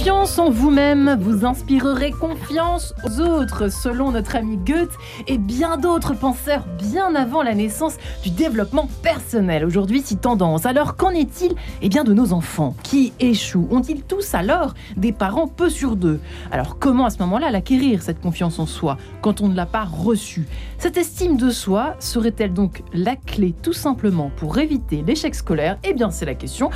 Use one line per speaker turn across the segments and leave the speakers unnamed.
Avez confiance en vous-même, vous inspirerez confiance aux autres, selon notre ami Goethe et bien d'autres penseurs bien avant la naissance du développement personnel. Aujourd'hui, si tendance. Alors, qu'en est-il eh bien, de nos enfants? Qui échouent? Ont-ils tous alors des parents peu sur deux? Alors, comment à ce moment-là l'acquérir, cette confiance en soi, quand on ne l'a pas reçue? Cette estime de soi serait-elle donc la clé tout simplement pour éviter l'échec scolaire? Eh bien, c'est la question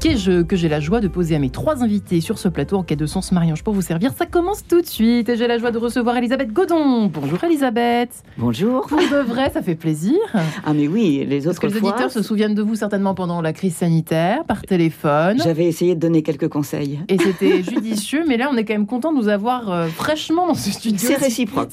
que j'ai la joie de poser à mes trois invités sur ce plateau en quai de sens mariage pour vous servir. Ça commence tout de suite et j'ai la joie de recevoir Elisabeth Godon. Bonjour Elisabeth.
Bonjour.
Pour de vrai, ça fait plaisir.
Ah mais oui, les autres
Parce que les auditeurs se souviennent de vous certainement pendant la crise sanitaire, par téléphone.
J'avais essayé de donner quelques conseils.
Et c'était judicieux, mais là on est quand même content de vous avoir euh, fraîchement dans ce studio.
C'est réciproque.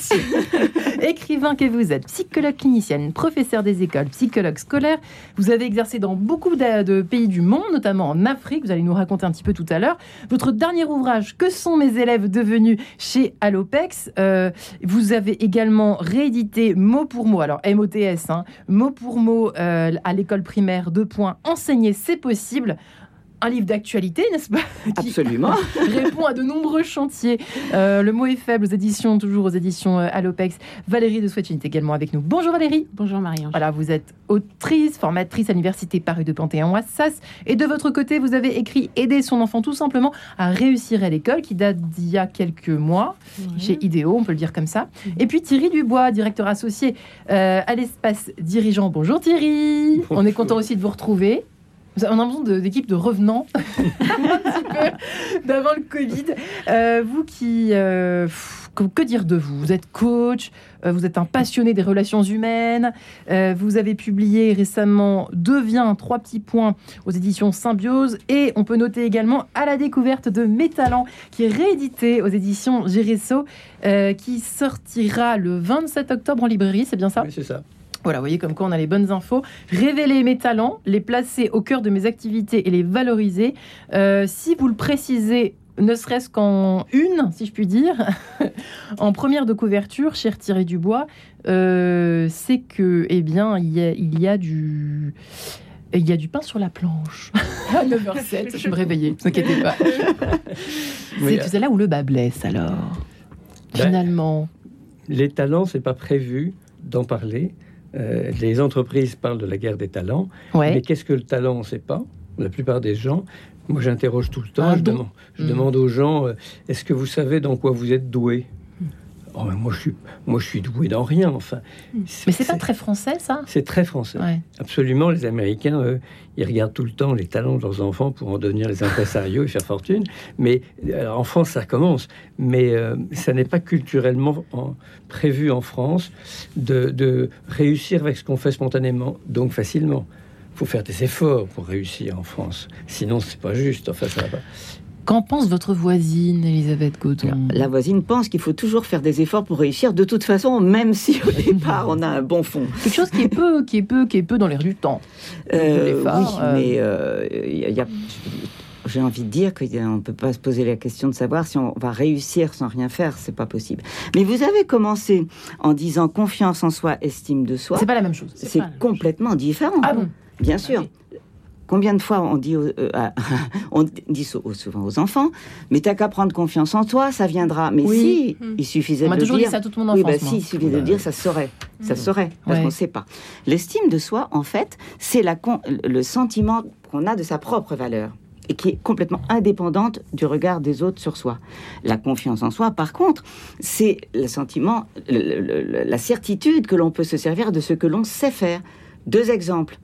Écrivain que vous êtes, psychologue clinicienne, professeur des écoles, psychologue scolaire. Vous avez exercé dans beaucoup de pays du monde, notamment en Afrique. Vous allez nous raconter un petit peu tout à l'heure. Votre dernier ouvrage, Que sont mes élèves devenus chez Allopex euh, Vous avez également réédité mot pour mot, alors MOTS, hein, mot pour mot euh, à l'école primaire, deux points, enseigner c'est possible un livre d'actualité, n'est-ce pas
Absolument.
répond à de nombreux chantiers. Euh, le mot est faible aux éditions, toujours aux éditions euh, Allopex. Valérie de Swetchin est également avec nous. Bonjour Valérie.
Bonjour Marianne.
Voilà, vous êtes autrice, formatrice à l'université Paris de Panthéon-Assas. Et de votre côté, vous avez écrit Aider son enfant tout simplement à réussir à l'école, qui date d'il y a quelques mois, chez Idéo, on peut le dire comme ça. Mhm. Et puis Thierry Dubois, directeur associé euh, à l'espace dirigeant. Bonjour Thierry. On est content aussi de vous retrouver. On a besoin d'équipes de, revenants, d'avant le Covid. Euh, vous qui... Euh, que dire de vous? Vous êtes coach, euh, vous êtes un passionné des relations humaines, vous avez publié récemment Deviens, trois petits points aux éditions Symbiose, et on peut noter également À la découverte de mes talents, qui est réédité aux éditions Géresso, qui sortira le 27 octobre en librairie, c'est bien ça?
Oui, c'est ça.
Voilà, vous voyez comme quoi on a les bonnes infos. Révéler mes talents, les placer au cœur de mes activités et les valoriser. Euh, si vous le précisez, ne serait-ce qu'en une, si je puis dire, en première de couverture, cher Thierry Dubois, euh, c'est que, eh bien, il y a, il y a du... Il y a du pain sur la planche. à 9h07, je me réveiller, ne vous inquiétez pas. c'est là où le bas blesse, alors. Ben, Finalement.
Les talents, c'est pas prévu d'en parler. Euh, les entreprises parlent de la guerre des talents, mais qu'est-ce que le talent On ne sait pas. La plupart des gens, moi j'interroge tout le temps, je, demande, je hmm. demande, aux gens, euh, est-ce que vous savez dans quoi vous êtes doué? Oh, moi, je suis, moi, je suis doué dans rien. Enfin,
hmm. mais c'est pas très français, ça
C'est très français. Absolument. Les Américains, eux, ils regardent tout le temps les talents de leurs enfants pour en devenir les impresarios et faire fortune. Mais en France, ça commence. Mais euh, ça n'est pas culturellement prévu en France de, de réussir avec ce qu'on fait spontanément, donc facilement. Il faut faire des efforts pour réussir en France. Sinon, c'est pas juste. Enfin, ça va pas.
Qu'en pense votre voisine, Elisabeth Godon
La voisine pense qu'il faut toujours faire des efforts pour réussir, de toute façon, même si au départ on a un bon fond.
Quelque chose qui est peu, qui est peu, qui est peu dans l'air du temps.
Euh, oui, euh. mais euh, y a, j'ai envie de dire qu'on ne peut pas se poser la question de savoir si on va réussir sans rien faire, c'est pas possible. Mais vous avez commencé en disant confiance en soi, estime de soi.
C'est pas la même chose.
C'est complètement différent.
Ah bon?
Bien sûr. Combien de fois on dit, euh, on dit souvent aux enfants, mais t'as qu'à prendre confiance en toi, ça viendra. Mais si, hmm. il suffisait de le dire.
toujours dit ça toute mon enfance.
Oui, bah, si, il suffisait de le dire, ça saurait. Ça hmm. saurait, parce qu'on ne sait pas. L'estime de soi, en fait, c'est le sentiment qu'on a de sa propre valeur et qui est complètement indépendante du regard des autres sur soi. La confiance en soi, par contre, c'est le sentiment, la certitude que l'on peut se servir de ce que l'on sait faire. Deux exemples.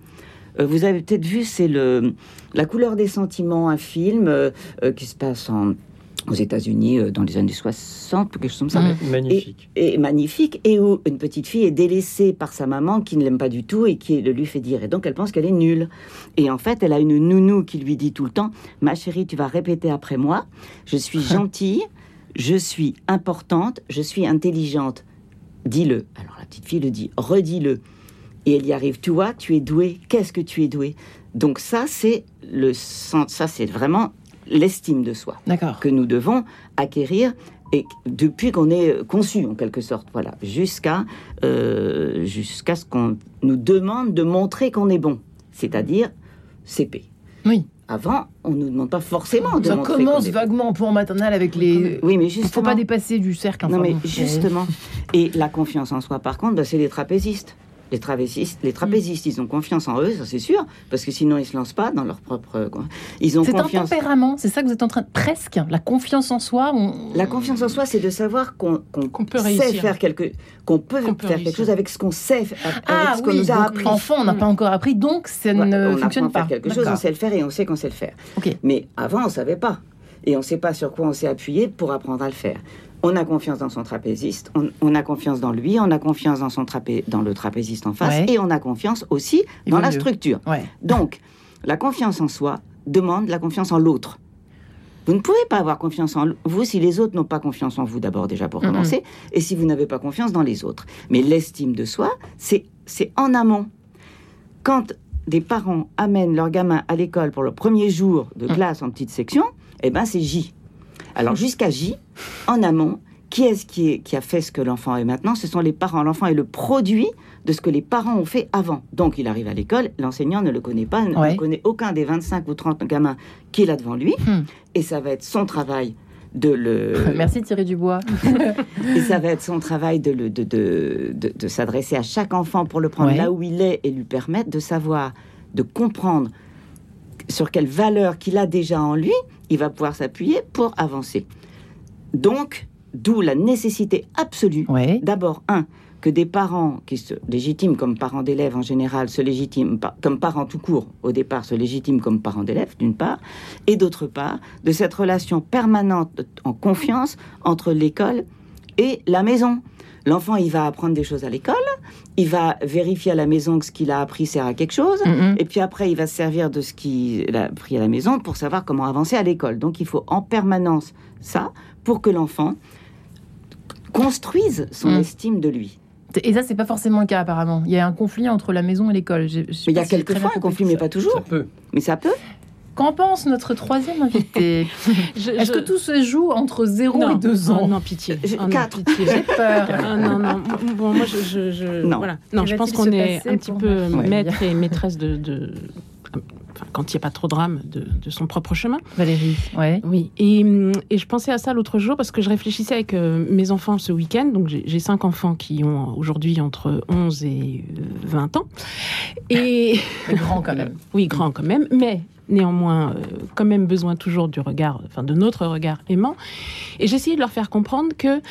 Euh, vous avez peut-être vu, c'est le La couleur des sentiments, un film euh, euh, qui se passe aux États-Unis dans les années 60, quelque chose comme ça.
Mmh. magnifique.
Et, magnifique, et où une petite fille est délaissée par sa maman qui ne l'aime pas du tout et qui le lui fait dire. Et donc elle pense qu'elle est nulle. Et en fait, elle a une nounou qui lui dit tout le temps Ma chérie, tu vas répéter après moi Je suis gentille, je suis importante, je suis intelligente. Dis-le. Alors la petite fille le dit Redis-le et elle y arrive. Tu vois, tu es doué. Qu'est-ce que tu es doué? Donc ça, c'est le ça, c'est vraiment l'estime de soi que nous devons acquérir et depuis qu'on est conçu en quelque sorte, voilà, jusqu'à euh, jusqu'à ce qu'on nous demande de montrer qu'on est bon, c'est-à-dire CP.
Oui.
avant, on ne nous demande pas forcément de
Ça
montrer
commence
est-
vaguement pour maternelle avec les.
Oui, mais
Il faut
justement.
pas dépasser du cercle.
Non, mais justement. Et la confiance en soi, par contre, bah, c'est les trapézistes. Les trapézistes, les trapézistes, ils ont confiance en eux, ça c'est sûr, parce que sinon ils se lancent pas dans leur propre. quoi. Ils ont
C'est un tempérament, c'est ça que vous êtes en train de. Presque, la confiance en soi. on-
La confiance en soi, c'est de savoir qu'on qu'on
Qu'on peut
sait
réussir.
faire quelque, qu'on peut,
Qu'on peut
faire
réussir.
quelque chose avec ce qu'on sait, avec
Ah
ce qu'on
oui,
nous a appris.
enfant, on n'a pas encore appris, donc ça
Ouais,
ne
on
fonctionne
apprend à
pas.
faire quelque chose, on sait le faire et on sait qu'on sait le faire.
Ok.
Mais avant, on savait pas. Et on ne sait pas sur quoi on s'est appuyé pour apprendre à le faire. On a confiance dans son trapéziste, on, on a confiance dans lui, on a confiance dans, son trapé, dans le trapéziste en face,
Ouais.
et on a confiance aussi
Il
dans la
mieux.
structure.
Ouais.
Donc, la confiance en soi demande la confiance en l'autre. Vous ne pouvez pas avoir confiance en vous si les autres n'ont pas confiance en vous d'abord déjà pour commencer, et si vous n'avez pas confiance dans les autres. Mais l'estime de soi, c'est en amont. Quand des parents amènent leur gamin à l'école pour le premier jour de
Mhm.
classe en petite section, eh ben c'est J. Alors jusqu'à J, en amont, qui est-ce qui, est, qui a fait ce que l'enfant est maintenant? Ce sont les parents. L'enfant est le produit de ce que les parents ont fait avant. Donc il arrive à l'école, l'enseignant ne le connaît pas,
Ouais.
ne connaît aucun des 25 ou 30 gamins qu'il a devant lui,
Hmm.
et ça va être son travail de le...
Merci Thierry Dubois.
Et ça va être son travail de, le- de, de, de- de s'adresser à chaque enfant pour le prendre
Ouais.
là où il est et lui permettre de savoir, de comprendre sur quelle valeur qu'il a déjà en lui, il va pouvoir s'appuyer pour avancer. Donc, d'où la nécessité absolue,
Ouais.
d'abord, un, que des parents qui se légitiment comme parents d'élèves en général, se légitiment comme parents tout court, au départ, se légitiment comme parents d'élèves, d'une part, et d'autre part, de cette relation permanente en confiance entre l'école et la maison. L'enfant, il va apprendre des choses à l'école, il va vérifier à la maison que ce qu'il a appris sert à quelque chose,
Mhm.
et puis après, il va se servir de ce qu'il a appris à la maison pour savoir comment avancer à l'école. Donc, il faut en permanence ça pour que l'enfant construise son
Mm.
estime de lui.
Et ça, c'est pas forcément le cas apparemment. Il y a un conflit entre la maison et l'école.
Il y a quelquefois un conflit, mais pas toujours.
Ça peut.
Mais ça peut.
Qu'en pense notre troisième invité
Je-
Est-ce
je-
que tout se joue entre 0
non.
et 2 ans
Oh, non, pitié.
J'ai
Oh, non,
quatre.
pitié.
J'ai peur.
Ah, non, non. Bon, moi, je, je, je-
Non.
voilà. Non, je pense qu'on est un petit peu maître et maîtresse de, de- enfin, quand il n'y a pas trop de drame, de, de son propre chemin.
Valérie, ouais.
Oui, et, hum, et je pensais à ça l'autre jour parce que je réfléchissais avec euh, mes enfants ce week-end. Donc j'ai j'ai cinq enfants qui ont aujourd'hui entre 11 et euh, 20 ans. Et
Mais grand quand même.
oui, grand quand même, mais néanmoins, euh, quand même besoin toujours du regard, enfin de notre regard aimant. Et essayé de leur faire comprendre que,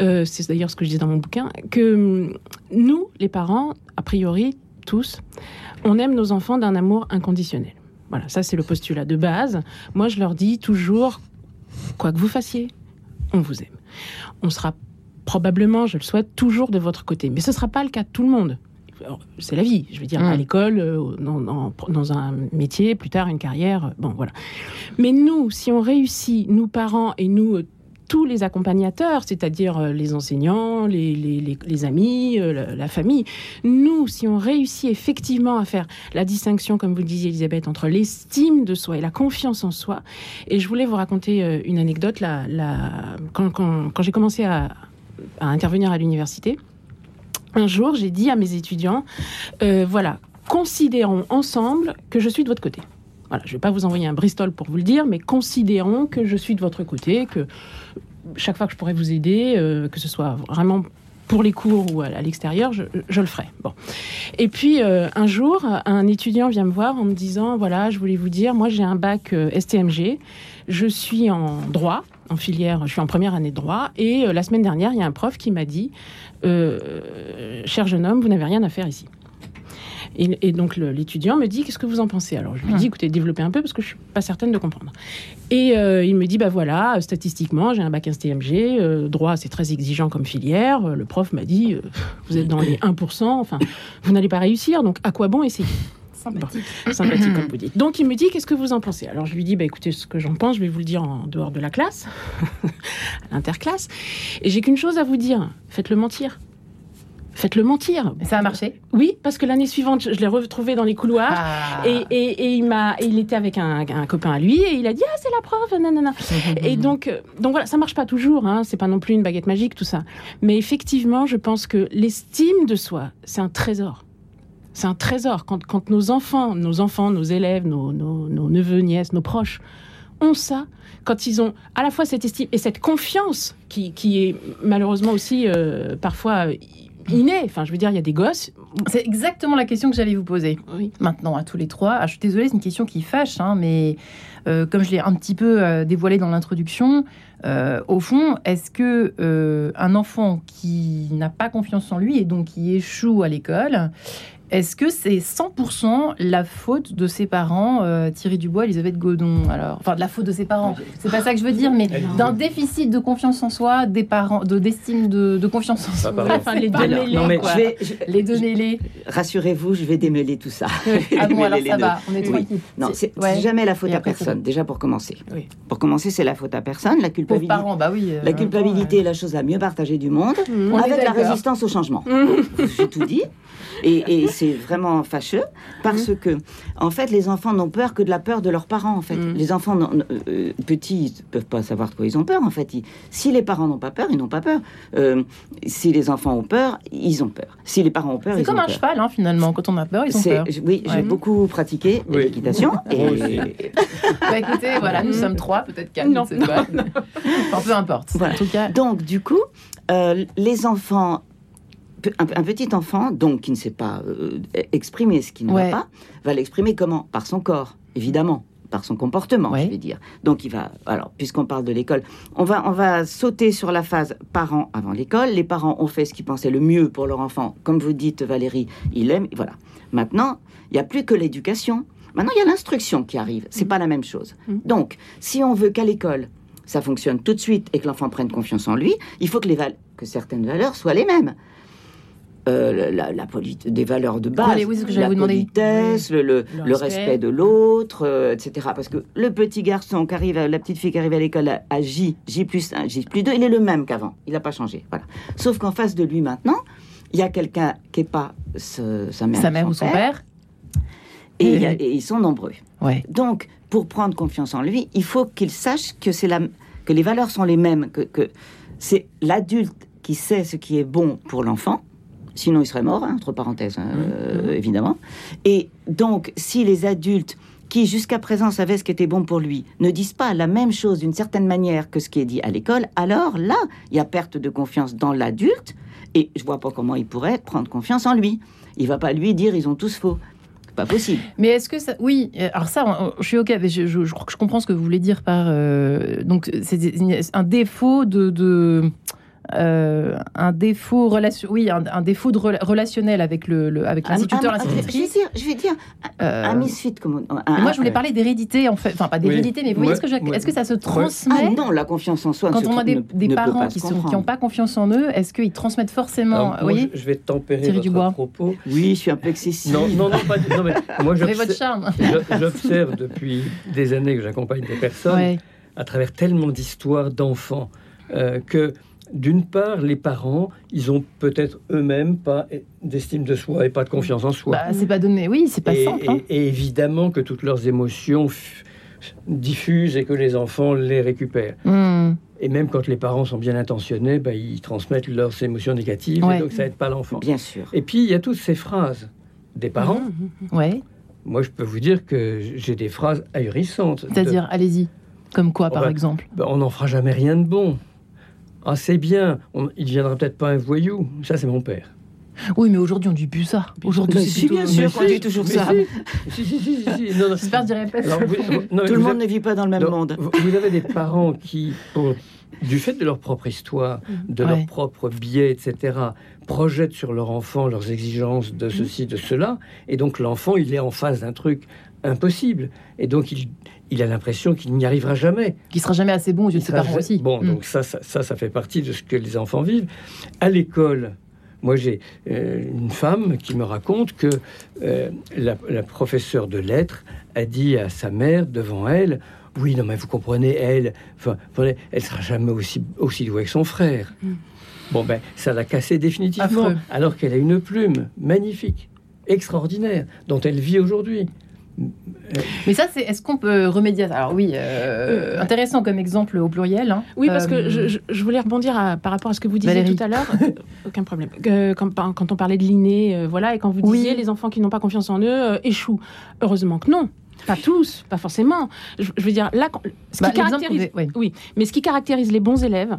euh, c'est d'ailleurs ce que je dis dans mon bouquin, que hum, nous, les parents, a priori, tous, on aime nos enfants d'un amour inconditionnel. Voilà, ça c'est le postulat de base. Moi, je leur dis toujours, quoi que vous fassiez, on vous aime. On sera probablement, je le souhaite, toujours de votre côté. Mais ce ne sera pas le cas de tout le monde. C'est la vie, je veux dire,
Mm.
à l'école, euh, dans, dans- dans un métier, plus tard une carrière, euh, bon voilà. Mais nous, si on réussit, nous parents et nous, euh, tous les accompagnateurs, c'est-à-dire les enseignants, les, les- les- les amis, la, la famille, nous, si on réussit effectivement à faire la distinction, comme vous le disiez Elisabeth, entre l'estime de soi et la confiance en soi, et je voulais vous raconter une anecdote, là, là, quand, quand- quand j'ai commencé à, à intervenir à l'université, un jour, j'ai dit à mes étudiants, euh, voilà, considérons ensemble que je suis de votre côté. Voilà, je ne vais pas vous envoyer un Bristol pour vous le dire, mais considérons que je suis de votre côté, que chaque fois que je pourrais vous aider, euh, que ce soit vraiment pour les cours ou à, l'extérieur, je, le ferai. Bon. Et puis euh, un jour, un étudiant vient me voir en me disant voilà, je voulais vous dire, moi j'ai un bac euh, STMG, je suis en droit, en filière, je suis en première année de droit, et euh, la semaine dernière, il y a un prof qui m'a dit cher jeune homme, vous n'avez rien à faire ici. Et, et donc l'étudiant me dit qu'est-ce que vous en pensez? Alors je lui
Hmm.
dis écoutez développez un peu parce que je suis pas certaine de comprendre. Et euh, il me dit bah voilà statistiquement j'ai un bac STMG, euh, droit c'est très exigeant comme filière. Euh, Le prof m'a dit euh, vous êtes dans les 1%, enfin vous n'allez pas réussir donc à quoi bon essayer?
Sympathique.
sympathique comme vous dites. Donc il me dit qu'est-ce que vous en pensez? Alors je lui dis bah écoutez ce que j'en pense je vais vous le dire en dehors de la classe, à l'interclasse. Et j'ai qu'une chose à vous dire faites-le mentir. Faites-le mentir.
Et ça a marché
Oui, parce que l'année suivante, je, l'ai retrouvé dans les couloirs.
Ah.
Et, et- et il m'a, il était avec un, un copain à lui et il a dit ah c'est la prof, nanana. Et donc, euh, donc voilà, ça marche pas toujours. Hein, c'est pas non plus une baguette magique tout ça. Mais effectivement, je pense que l'estime de soi, c'est un trésor. C'est un trésor. Quand, quand nos enfants, nos enfants, nos élèves, nos, nos, nos neveux, nièces, nos proches ont ça, quand ils ont à la fois cette estime et cette confiance qui, qui est malheureusement aussi euh, parfois innée. Enfin, je veux dire, il y a des gosses.
C'est exactement la question que j'allais vous poser.
Oui.
Maintenant, à tous les trois. Ah, je suis désolée, c'est une question qui fâche, hein, mais euh, comme je l'ai un petit peu euh, dévoilé dans l'introduction, euh, au fond, est-ce que un enfant qui n'a pas confiance en lui et donc qui échoue à l'école, est-ce que c'est 100% la faute de ses parents, euh, Thierry Dubois, Elisabeth Godon Alors, enfin, de la faute de ses parents. C'est pas ça que je veux dire, mais d'un déficit de confiance en soi, des parents, de d'estime de, de confiance en soi. Enfin, les deux
Alors,
mêlés,
non, mais
quoi.
Je vais- je-
Les deux mêlés.
Rassurez-vous, je vais démêler tout ça.
Ah bon, alors
Démêler
ça
les
va, on est
Oui.
tranquille.
Non, c'est
ouais.
jamais la faute à personne, déjà pour commencer.
Oui.
Pour commencer, c'est la faute à personne. La culpabilité,
parents, bah oui. euh,
la culpabilité est la chose la mieux partagée du monde,
On est
avec la résistance au changement. J'ai tout dit. Et, et c'est vraiment fâcheux parce que, en fait, les enfants n'ont peur que de la peur de leurs parents. En fait,
Mm.
les enfants n'ont- euh, petits ils ne peuvent pas savoir de quoi ils ont peur. En fait, Ils- si les parents n'ont pas peur, ils n'ont pas peur. Euh, si les enfants ont peur, ils ont peur. Si les parents ont peur,
C'est
ils
comme
ont
un
peur.
cheval, hein, finalement. Quand on a peur, ils ont
C'est-
peur.
Oui, j'ai
Ouais.
beaucoup pratiqué
Oui.
l'équitation. Et,
Bah écoutez, voilà, nous sommes trois, peut-être quatre,
Non,
sais pas. Enfin, peu importe.
Voilà.
En tout cas,
Donc, du coup, euh, les enfants, un, un petit enfant, donc qui ne sait pas euh, exprimer ce qui ne
Ouais.
va pas, va l'exprimer comment? Par son corps, évidemment. Par son comportement,
Ouais.
je vais dire. Donc, il va. Alors, puisqu'on parle de l'école, on va, on va sauter sur la phase parents avant l'école. Les parents ont fait ce qu'ils pensaient le mieux pour leur enfant. Comme vous dites, Valérie, il aime. Voilà. Maintenant, il n'y a plus que l'éducation. Maintenant, il y a l'instruction qui arrive. C'est pas la même chose.
Mhm.
Donc, si on veut qu'à l'école, ça fonctionne tout de suite et que l'enfant prenne confiance en lui, il faut que, les que certaines valeurs soient les mêmes. Euh, la, la des valeurs de base,
Oui, oui, c'est ce que j'allais
la
vous
politesse, le, le-
Le
le
respect.
de l'autre, euh, etc. Parce que le petit garçon qui arrive, à- la petite fille qui arrive à l'école à, à J, J plus 1, J plus 2, il est le même qu'avant. Il n'a pas changé. Voilà. Sauf qu'en face de lui maintenant, il y a quelqu'un qui n'est pas ce- sa mère,
sa mère ou son père.
et, a- ils sont nombreux.
Ouais.
Donc, pour prendre confiance en lui, il faut qu'il sache que, c'est la, que les valeurs sont les mêmes, que, que c'est l'adulte qui sait ce qui est bon pour l'enfant. Sinon, il serait mort, hein, entre parenthèses, hein, euh, évidemment. Et donc, si les adultes qui jusqu'à présent savaient ce qui était bon pour lui ne disent pas la même chose d'une certaine manière que ce qui est dit à l'école, alors là, il y a perte de confiance dans l'adulte. Et je vois pas comment il pourrait prendre confiance en lui. Il va pas lui dire ils ont tous faux. Pas possible.
Mais est-ce que ça. Oui, euh, alors ça, je suis OK. mais Je, je- je crois que je comprends ce que vous voulez dire par. euh, donc, c'est un défaut de. de euh, un défaut relation, oui, un, un défaut de rela- relationnel avec le, le- avec l'instituteur,
un- je vais
l'institutrice.
dire, je vais dire
Euh,
un misfit comme on- un-
moi, je voulais
un-
parler d'hérédité, en fait. Enfin, pas d'hérédité, mais vous voyez
Ouais,
ce que je-
ouais.
Est-ce que ça se
Ah
transmet
non, la confiance en soi.
quand on a des,
ne-
des
ne peut
parents qui n'ont pas confiance en eux Est-ce qu'ils transmettent forcément
Alors,
Vous voyez
je, je vais tempérer
Thierry
votre
Dubois.
propos.
Oui, je suis un peu excessif.
Non, non, non, pas du- non, mais moi,
avez votre
j'observe
charme.
je- j'observe depuis des années que j'accompagne des personnes
Ouais.
à travers tellement d'histoires d'enfants euh, que d'une part, les parents, ils ont peut-être eux-mêmes pas d'estime de soi et pas de confiance en soi.
Bah, c'est pas donné. Oui, c'est pas
et,
simple. hein.
et- et évidemment que toutes leurs émotions diffusent et que les enfants les récupèrent.
Hmm.
Et même quand les parents sont bien intentionnés, bah, ils transmettent leurs émotions négatives,
Ouais.
et donc ça aide pas l'enfant.
Bien sûr.
Et puis, il y a toutes ces phrases des parents.
Mhm.
Ouais.
Moi, je peux vous dire que j'ai des phrases ahurissantes. de-
C'est-à-dire, allez-y. Comme quoi, par
bah,
exemple
Ben, on n'en fera jamais rien de bon. Ah, c'est bien. On- il ne deviendra peut-être pas un voyou. Ça, c'est mon père.
Oui, mais aujourd'hui, on dit plus ça. Aujourd'hui, c'est
si, bien sûr qu'on dit toujours ça.
Si, si, si, si, si. Non, non.
J'espère que je dirai pas ça.
Alors, vous- vous- non, mais
Tout le monde
avez-
ne vit pas dans le même
non,
monde.
Vous, avez des parents qui, pour- du fait de leur propre histoire, de
Ouais.
leur propre biais, etc., projettent sur leur enfant leurs exigences de ceci, de cela, et donc l'enfant, il est en face d'un truc impossible, et donc il, il a l'impression qu'il n'y arrivera jamais.
Qui sera jamais assez bon aux yeux de ses parents aussi.
Bon,
Hmm.
donc ça, ça, ça, ça fait partie de ce que les enfants vivent. À l'école, moi j'ai euh, une femme qui me raconte que euh, la, la professeure de lettres a dit à sa mère devant elle, oui, non mais vous comprenez, elle, enfin, elle sera jamais aussi aussi douée que son frère.
Mm.
Bon ben, ça l'a cassée définitivement,
Affreux.
alors qu'elle a une plume magnifique, extraordinaire, dont elle vit aujourd'hui.
Mais ça, c'est est-ce qu'on peut remédier à ça? Alors oui, euh, intéressant comme exemple au pluriel. hein.
Oui, parce que
Euh,
je, je- je voulais rebondir à- par rapport à ce que vous disiez
Valérie.
tout à l'heure. Aucun problème. Que quand, on parlait de l'inné, euh, voilà, et quand vous
Oui.
disiez les enfants qui n'ont pas confiance en eux euh, échouent. Heureusement que non. Pas tous, pas forcément. Je, je veux dire, là, ce
bah,
qui caractérise, oui, mais ce qui caractérise les bons élèves,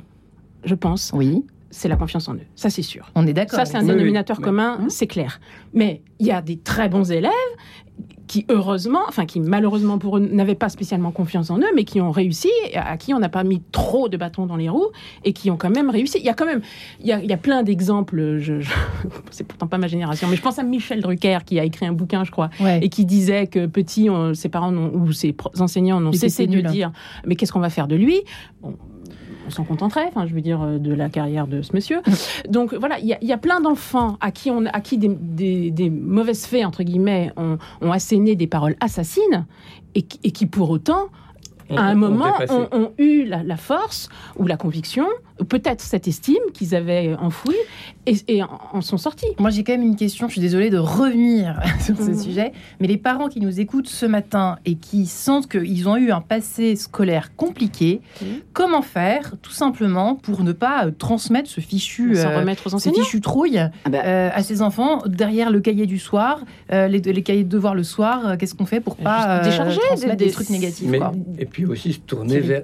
je pense,
Oui,
c'est la confiance en eux. Ça, c'est sûr.
on est d'accord.
Ça, c'est un
Oui, oui,
dénominateur commun,
Hum.
c'est clair. Mais il y a des très bons élèves qui, heureusement, enfin, qui malheureusement pour eux n'avaient pas spécialement confiance en eux, mais qui ont réussi, à qui on n'a pas mis trop de bâtons dans les roues, et qui ont quand même réussi. Il y a quand même, il y a, il y a plein d'exemples. Je, je- c'est pourtant pas ma génération, mais je pense à Michel Drucker qui a écrit un bouquin, je crois,
Ouais.
et qui disait que petit, on- ses parents ou ses enseignants n'ont cessé de
hein.
dire mais qu'est-ce qu'on va faire de lui? Bon, on s'en contenterait, enfin, je veux dire, euh, de la carrière de ce monsieur. Donc voilà, il y, a- il y a plein d'enfants à qui, on, à qui des, des- des mauvaises fées, entre guillemets, ont, ont asséné des paroles assassines, et, qui- et qui pour autant, à un moment, ont, eu la, la force ou la conviction, peut-être cette estime qu'ils avaient enfouie, et, et en, en sont sortis.
Moi, j'ai quand même une question. Je suis désolée de revenir sur ce
Mhm.
sujet, mais les parents qui nous écoutent ce matin et qui sentent qu'ils ont eu un passé scolaire compliqué, comment faire, tout simplement, pour ne pas euh, transmettre ce fichu, euh,
remettre aux
ce
enseignants.
fichu trouille
Ah bah,
euh, à ses enfants derrière le cahier du soir, euh, les, les cahiers de devoirs le soir euh, Qu'est-ce qu'on fait pour pas
décharger des-
des, trucs négatifs
Mais-
quoi,
et puis aussi se vers,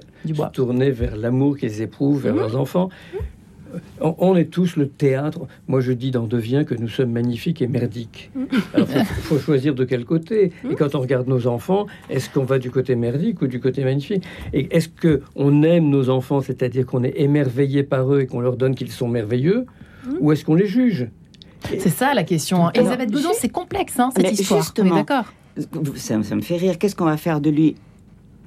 tourner vers l'amour qu'ils éprouvent vers
Mhm.
leurs enfants. On, on est tous le théâtre. Moi, je dis dans Devient que nous sommes magnifiques et merdiques. Il faut, faut choisir de quel côté. Et quand on regarde nos enfants, est-ce qu'on va du côté merdique ou du côté magnifique? Et est-ce que on aime nos enfants, c'est-à-dire qu'on est émerveillé par eux et qu'on leur donne qu'ils sont merveilleux, ou est-ce qu'on les juge?
C'est ça la question. hein. Elisabeth Godon, c'est complexe hein, cette
Mais
histoire.
Justement,
d'accord
ça, ça me fait rire. Qu'est-ce qu'on va faire de lui?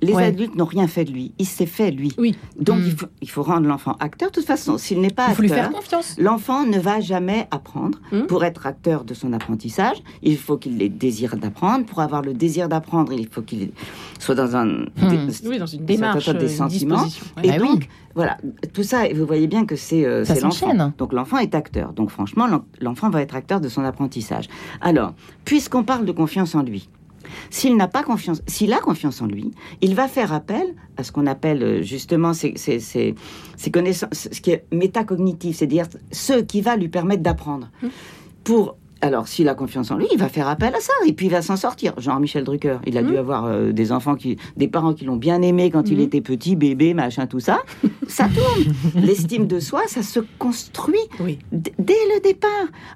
Les
Ouais.
adultes n'ont rien fait de lui. Il s'est fait, lui.
Oui.
Donc,
Mm.
il, faut, il faut rendre l'enfant acteur. De toute façon, s'il n'est pas
Il faut lui
acteur,
faire confiance.
L'enfant ne va jamais apprendre.
Hmm.
Pour être acteur de son apprentissage, il faut qu'il ait désir d'apprendre. Pour avoir le désir d'apprendre, il faut qu'il soit dans un...
Hmm.
des-
Oui, dans une démarche,
des
euh, une
sentiments.
ouais.
Et
Bah oui.
donc, voilà, tout ça, vous voyez bien que c'est euh, c'est l'enfant. Donc l'enfant est acteur. Donc franchement, l'en- l'enfant va être acteur de son apprentissage. Alors, puisqu'on parle de confiance en lui, s'il n'a pas confiance, s'il a confiance en lui, il va faire appel à ce qu'on appelle euh, justement ces, ces, ces- ces connaissances, ce qui est métacognitif, c'est-à-dire ce qui va lui permettre d'apprendre.
Mmh.
Pour alors, s'il a confiance en lui, il va faire appel à ça et puis il va s'en sortir. Jean-Michel Drucker, il a dû
Mhm.
avoir euh, des enfants qui, des parents qui l'ont bien aimé quand il
Mhm.
était petit, bébé, machin, tout ça. Ça tourne. L'estime de soi, ça se construit
Oui.
dès le départ.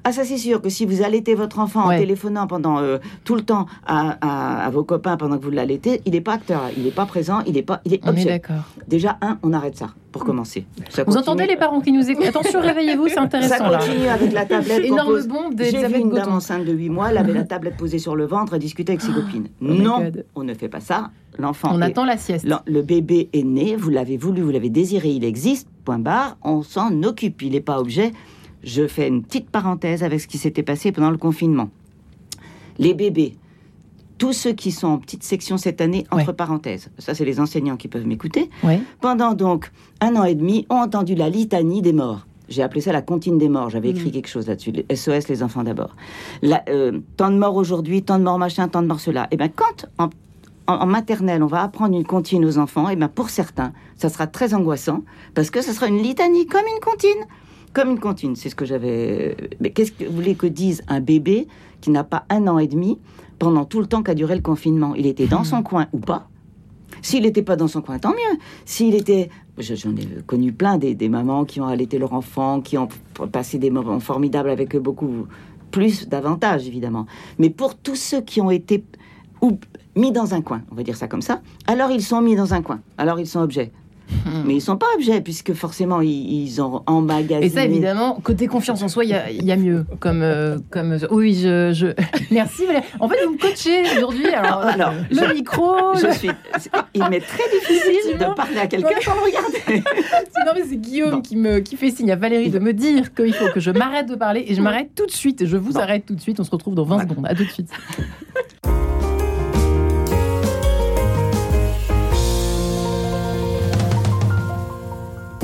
Ah, ça c'est sûr que si vous allaitez votre enfant
Ouais.
en téléphonant pendant euh, tout le temps à, à- à vos copains pendant que vous l'allaitez, il n'est pas acteur, il n'est pas présent, il est pas, il est
On est.
Déjà un, on arrête ça pour commencer. Ça
Vous
continue.
entendez les parents qui nous écoutent Attention, réveillez-vous, c'est
Ça
intéressant là.
continue avec la tablette.
Énorme bombe
J'ai vu une dame enceinte de 8 mois, elle avait la tablette posée sur le ventre et discutait avec ses copines.
oh my
non, on ne fait pas ça. L'enfant
On
est-
attend la sieste.
Le bébé est né, vous l'avez voulu, vous l'avez désiré, il existe, point barre, on s'en occupe, il n'est pas objet. Je fais une petite parenthèse avec ce qui s'était passé pendant le confinement. Les bébés, tous ceux qui sont en petite section cette année, entre
Ouais.
parenthèses, ça c'est les enseignants qui peuvent m'écouter,
Ouais.
pendant donc un an et demi, ont entendu la litanie des morts. J'ai appelé ça la comptine des morts. J'avais
Mm.
écrit quelque chose là-dessus. les SOS, les enfants d'abord. Euh, tant de morts aujourd'hui, tant de morts machin, tant de morts cela. Et bien, quand en, en- en maternelle, on va apprendre une comptine aux enfants, et bien pour certains, ça sera très angoissant parce que ce sera une litanie comme une comptine. Comme une comptine, c'est ce que j'avais. Mais qu'est-ce que vous voulez que dise un bébé qui n'a pas un an et demi pendant tout le temps qu'a duré le confinement Il était dans son coin ou pas? S'il n'était pas dans son coin, tant mieux. S'il était. je- J'en ai connu plein des, des mamans qui ont allaité leur enfant, qui ont passé des moments formidables avec eux, beaucoup plus d'avantages, évidemment. Mais pour tous ceux qui ont été ou mis dans un coin, on va dire ça comme ça, alors ils sont mis dans un coin. Alors ils sont objets. Mais ils sont pas objets, puisque forcément, ils, ils ont emmagasiné.
Et ça, évidemment, côté confiance en soi, il y a, il y a mieux. Comme, euh, comme, oui, je, je... Merci Valérie. En fait, vous me coachez aujourd'hui. Alors,
Alors,
le
je-
micro.
Je
le-
suis... Il m'est très difficile de parler à quelqu'un sans le regarder.
Non, mais c'est Guillaume qui, me, qui fait signe à Valérie de me dire qu'il faut que je m'arrête de parler. Et je m'arrête tout de suite. Je vous
Bon.
arrête tout de suite. On se retrouve dans 20 secondes. À tout de suite.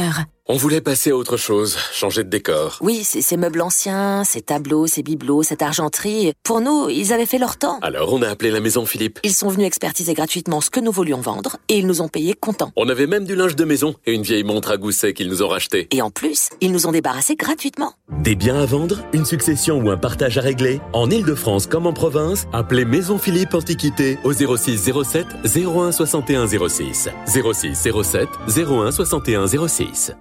Seigneur.
On voulait passer à autre chose, changer de décor.
Oui, ces meubles anciens, ces tableaux, ces bibelots, cette argenterie. Pour nous, ils avaient fait leur temps.
Alors on a appelé la maison Philippe.
Ils sont venus expertiser gratuitement ce que nous voulions vendre et ils nous ont payé comptant.
On avait même du linge de maison et une vieille montre à gousset qu'ils nous ont racheté.
Et en plus, ils nous ont débarrassé gratuitement.
Des biens à vendre, une succession ou un partage à régler En Ile-de-France comme en province, appelez Maison Philippe Antiquité au 06 07 01 61 06. 06 07 01 61 06.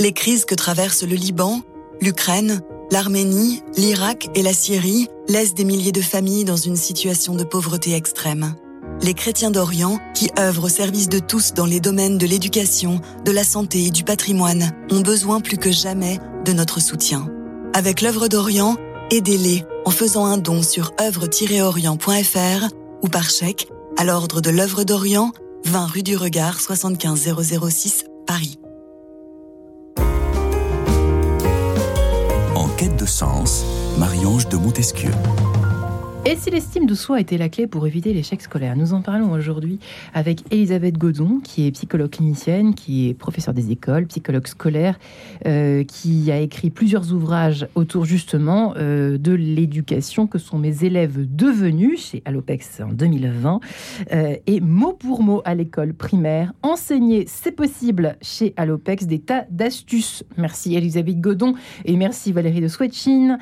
Les crises que traversent le Liban, l'Ukraine, l'Arménie, l'Irak et la Syrie laissent des milliers de familles dans une situation de pauvreté extrême. Les chrétiens d'Orient, qui œuvrent au service de tous dans les domaines de l'éducation, de la santé et du patrimoine, ont besoin plus que jamais de notre soutien. Avec l'œuvre d'Orient, aidez-les en faisant un don sur œuvre-orient.fr ou par chèque à l'ordre de l'œuvre d'Orient, 20 rue du Regard 75006 Paris.
Quête de sens, Marie-Ange de Montesquieu.
Et si l'estime de soi était la clé pour éviter l'échec scolaire? Nous en parlons aujourd'hui avec Elisabeth Godon, qui est psychologue clinicienne, qui est professeure des écoles, psychologue scolaire, euh, qui a écrit plusieurs ouvrages autour justement euh, de l'éducation que sont mes élèves devenus chez Allopex en 2020. Euh, et mot pour mot à l'école primaire, enseigner c'est possible chez Allopex, des tas d'astuces. Merci Elisabeth Godon et merci Valérie de Swetchin,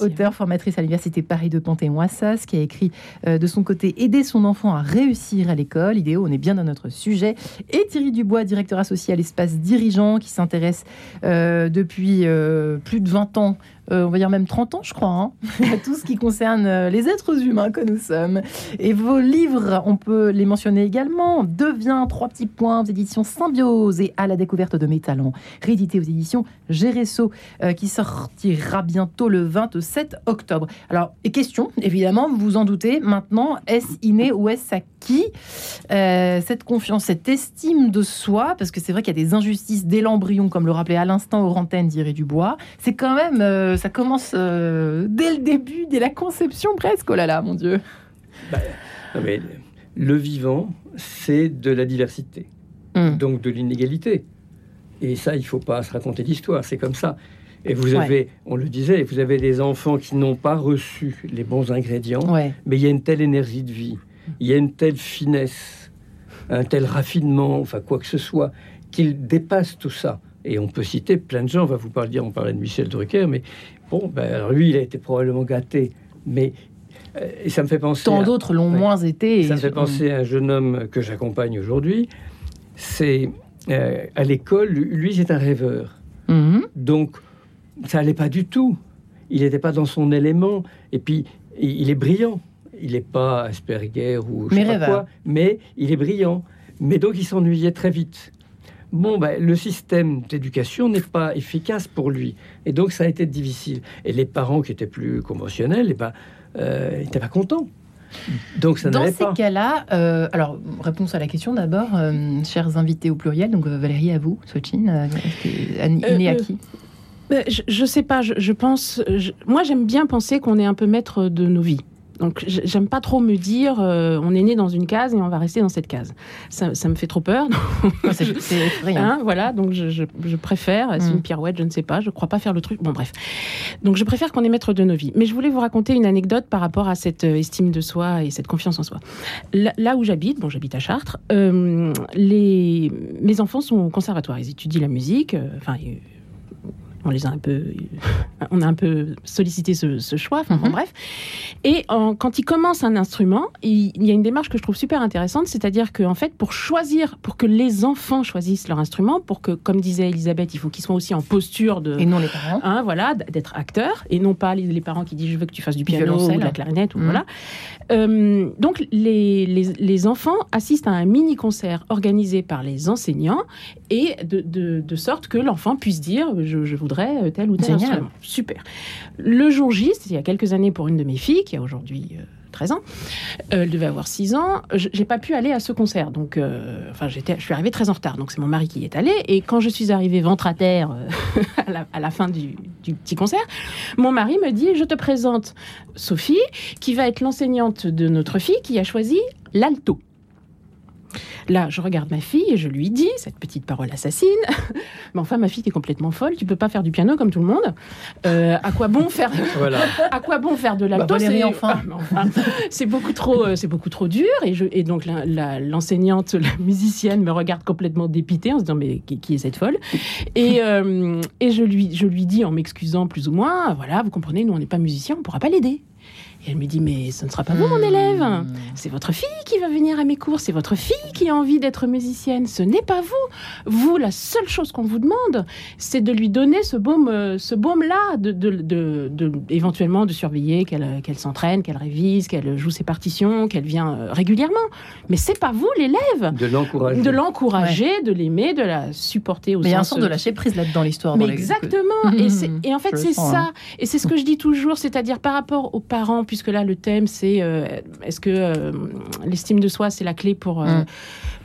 auteure, formatrice à l'Université Paris de Panthéon qui a écrit euh, de son côté Aider son enfant à réussir à l'école. Idéo, on est bien dans notre sujet. Et Thierry Dubois, directeur associé à l'espace dirigeant, qui s'intéresse euh, depuis euh, plus de 20 ans euh, on va dire même 30 ans, je crois, hein, à tout ce qui concerne euh, les êtres humains que nous sommes. Et vos livres, on peut les mentionner également. Devient, trois petits points, aux éditions Symbiose et à la découverte de mes talents, réédité aux éditions Géresso, euh, qui sortira bientôt le 27 octobre. Alors, et question, évidemment, vous vous en doutez, maintenant, est-ce inné ou est-ce acquis Cette confiance, cette estime de soi, parce que c'est vrai qu'il y a des injustices dès l'embryon, comme le rappelait à l'instant Orantène d'Iré Dubois, c'est quand même ça commence euh, dès le début, dès la conception presque. Oh là là, mon Dieu.
Bah, mais le vivant, c'est de la diversité, hmm. donc de l'inégalité. Et ça, il faut pas se raconter d'histoire, c'est comme ça. Et vous avez, on le disait, vous avez des enfants qui n'ont pas reçu les bons ingrédients, mais il y a une telle énergie de vie, il y a une telle finesse, un tel raffinement, enfin quoi que ce soit, qu'ils dépassent tout ça. Et on peut citer plein de gens. On va vous parler, on parlait de Michel Drucker, mais bon, ben, lui, il a été probablement gâté. Mais euh, et ça me fait penser.
Tant d'autres l'ont moins été.
Ça me fait penser à un jeune homme que j'accompagne aujourd'hui. C'est euh, à l'école, lui, c'est un rêveur. Mhm. Donc, ça allait pas du tout. Il n'était pas dans son élément. Et puis, il est brillant. Il n'est pas Asperger ou je mais sais pas quoi, mais il est brillant. Mais donc, il s'ennuyait très vite. Bon, ben, le système d'éducation n'est pas efficace pour lui. Et donc, ça a été difficile. Et les parents qui étaient plus conventionnels, eh ben, euh, n'étaient pas contents. Donc ça
Dans
ces
cas-là, euh, alors réponse à la question d'abord, euh, chers invités au pluriel, donc Valérie à vous, euh, né à qui?
je, ne sais pas, je, pense. moi, j'aime bien penser qu'on est un peu maître de nos vies. Donc j'aime pas trop me dire euh, on est né dans une case et on va rester dans cette case. Ça, me fait trop peur.
c'est rien.
Hein, voilà, donc je, préfère, c'est une mm. pirouette, je ne sais pas, je crois pas faire le truc. Bon bref. Donc je préfère qu'on est maître de nos vies. Mais je voulais vous raconter une anecdote par rapport à cette euh, estime de soi et cette confiance en soi. Là, où j'habite, bon j'habite à Chartres, euh, les, mes enfants sont au conservatoire, ils étudient la musique, enfin on les a un peu, on a un peu sollicité ce, choix. Enfin,
Mhm.
bref. Et en- quand il commence un instrument, il, il y a une démarche que je trouve super intéressante, c'est-à-dire qu'en fait, pour choisir, pour que les enfants choisissent leur instrument, pour que, comme disait Elisabeth, il faut qu'ils soient aussi en posture de,
Et non les parents.
hein, voilà, d'être acteur, et non pas les, les parents qui disent je veux que tu fasses du piano
violoncelle.
ou de la clarinette ou
Mhm.
voilà. Euh, donc les, les, les enfants assistent à un mini concert organisé par les enseignants et de, de, de sorte que l'enfant puisse dire je, je voudrais tel ou tel instrument. Super. Le jour J, c'était il y a quelques années pour une de mes filles qui a aujourd'hui euh, 13 ans, euh, elle devait avoir 6 ans, j'ai pas pu aller à ce concert. Donc, euh, enfin, j'étais, je suis arrivée très en retard. Donc, c'est mon mari qui y est allé. Et quand je suis arrivée ventre à terre euh, à, la, à la fin du, du petit concert, mon mari me dit Je te présente Sophie, qui va être l'enseignante de notre fille qui a choisi l'alto. Là, je regarde ma fille et je lui dis, cette petite parole assassine, mais enfin, ma fille, t'es complètement folle, tu peux pas faire du piano comme tout le monde. Euh, à quoi bon faire
Voilà.
à quoi bon faire de l'alto
Bah,
c'est-
enfin.
Mais enfin, c'est beaucoup trop euh, c'est beaucoup trop dur et je et donc la- la- l'enseignante la, musicienne me regarde complètement dépitée en se disant mais qui, qui est cette folle? Et euh, et je lui je lui dis en m'excusant plus ou moins voilà vous comprenez nous on n'est pas musiciens on pourra pas l'aider et elle me dit mais ce ne sera pas vous mon
Hmm.
élève c'est votre fille qui va venir à mes cours, c'est votre fille qui a envie d'être musicienne, ce n'est pas vous. Vous, la seule chose qu'on vous demande, c'est de lui donner ce baume, euh, ce baume-là, de, de, de- de- éventuellement de surveiller qu'elle euh, qu'elle s'entraîne, qu'elle révise, qu'elle joue ses partitions, qu'elle vient euh, régulièrement. Mais c'est pas vous, l'élève.
De l'encourager.
De l'encourager, de l'aimer, de la supporter au
Mais il y a un
sens,
sort de lâcher prise là-dedans l'histoire.
mais
dans les-
exactement. Et, c'est- et en fait, c'est
sens,
ça.
hein.
Et c'est ce que je dis toujours, c'est-à-dire par rapport aux parents, puisque là, le thème, c'est euh, est-ce que euh, l'estime de soi, c'est la clé pour, euh,
Mm.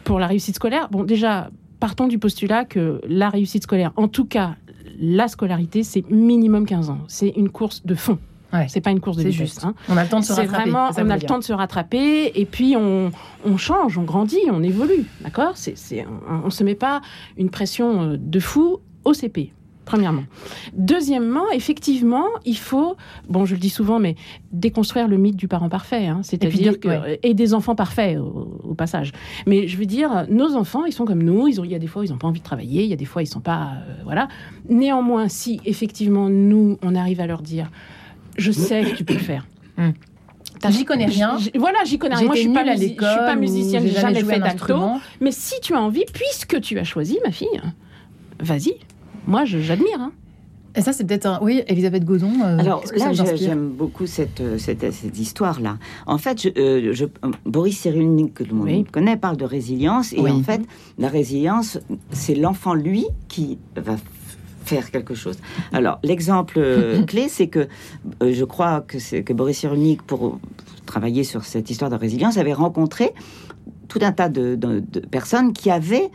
pour la réussite scolaire? Bon, déjà, partons du postulat que la réussite scolaire, en tout cas, la scolarité, c'est minimum 15 ans. C'est une course de fond.
Ouais.
C'est pas une course de vitesse.
juste.
hein.
On a le temps de se rattraper.
vraiment, on a le temps de se rattraper et puis on, on change, on grandit, on évolue, d'accord? C'est, c'est, on, on se met pas une pression de fou au CP. Premièrement. Deuxièmement, effectivement, il faut, bon, je le dis souvent, mais déconstruire le mythe du parent parfait. hein. C'est-à-dire que
ouais.
et des enfants parfaits au, au passage. Mais je veux dire, nos enfants, ils sont comme nous. Ils ont, il y a des fois, ils n'ont pas envie de travailler. Il y a des fois, ils sont pas, euh, voilà. Néanmoins, si effectivement nous, on arrive à leur dire, je sais que tu peux le faire. T'as-
J'y connais rien.
Voilà, j'y connais rien. Moi, je suis pas,
à
je suis pas musicienne,
j'ai
jamais
joué
fait
instrument.
Mais si tu as envie, puisque tu as choisi, ma fille, vas-y. Moi, j'admire. hein.
Et ça, c'est peut-être un. Oui, Elisabeth Godon. euh,
Alors là, j'aime beaucoup cette, euh, cette, cette histoire-là. En fait, je, euh, je- euh, Boris Cyrulnik, que tout le monde
Oui.
connaît, parle de résilience. Et
Oui.
en fait, la résilience, c'est l'enfant, lui, qui va faire quelque chose. Alors, l'exemple euh, clé, c'est que euh, je crois que, Boris Cyrulnik, pour travailler sur cette histoire de résilience, avait rencontré tout un tas de, de- de personnes qui avaient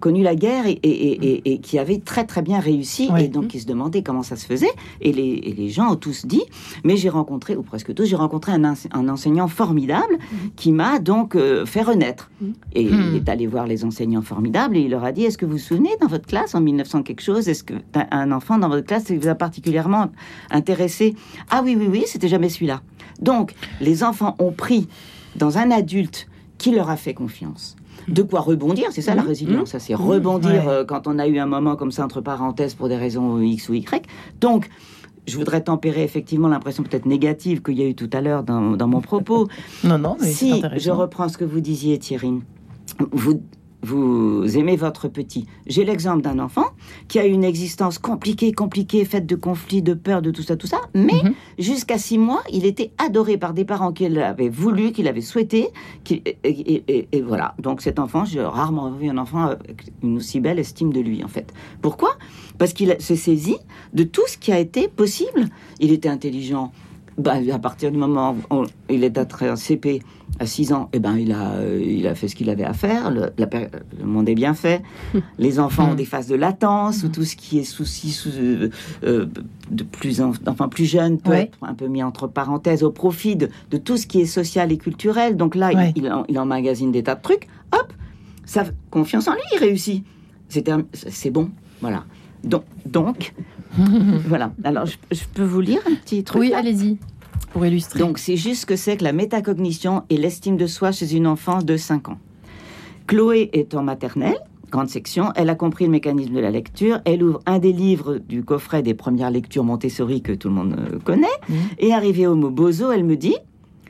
connu la guerre et, et- et- et- et qui avaient très très bien réussi. Et donc qui se demandaient comment ça se faisait. Et les, et les gens ont tous dit mais j'ai rencontré ou presque tous j'ai rencontré un, ense- un enseignant formidable qui m'a donc euh, fait renaître. Et il est allé voir les enseignants formidables et il leur a dit est-ce que vous vous souvenez dans votre classe en 1900 quelque chose est-ce que un- enfant dans votre classe vous a particulièrement intéressé? Ah oui oui oui c'était jamais celui-là. Donc les enfants ont pris dans un adulte qui leur a fait confiance. De quoi rebondir, c'est ça la
Mhm.
résilience, ça c'est rebondir
Ouais.
euh, quand on a eu un moment comme ça entre parenthèses pour des raisons X ou Y. Donc, je voudrais tempérer effectivement l'impression peut-être négative qu'il y a eu tout à l'heure dans, dans mon propos.
Non, non, mais
si je reprends ce que vous disiez Thierry, vous, vous aimez votre petit. J'ai l'exemple d'un enfant qui a eu une existence compliquée, compliquée, faite de conflits, de peurs, de tout ça, tout ça, mais
Mhm.
jusqu'à six mois, il était adoré par des parents qui l'avaient voulu, qui l'avaient souhaité, et, et- et- et voilà. Donc cet enfant, j'ai rarement vu un enfant avec une aussi belle estime de lui, en fait. Pourquoi? Parce qu'il a- s'est saisi de tout ce qui a été possible. Il était intelligent. Bah, à partir du moment où on- il est entré en CP à 6 ans, eh ben, il, a, euh, il a fait ce qu'il avait à faire. Le, la péri- le monde est bien fait. Les enfants ont des phases de latence où tout ce qui est souci sous, euh, euh, de plus en- d'enfants plus jeunes peut
Ouais.
être un peu mis entre parenthèses au profit de, de tout ce qui est social et culturel. Donc là, il-
Ouais.
il, en- il emmagasine des tas de trucs. Hop, ça, confiance en lui, il réussit. C'est bon, voilà. Donc, donc voilà. Alors, je, je peux vous lire un petit truc
Oui, allez-y, pour illustrer.
donc, c'est juste ce que c'est que la métacognition et l'estime de soi chez une enfant de 5 ans. Chloé est en maternelle grande section. Elle a compris le mécanisme de la lecture. Elle ouvre un des livres du coffret des premières lectures Montessori que tout le monde euh, connaît. Et arrivée au mot bozo, elle me dit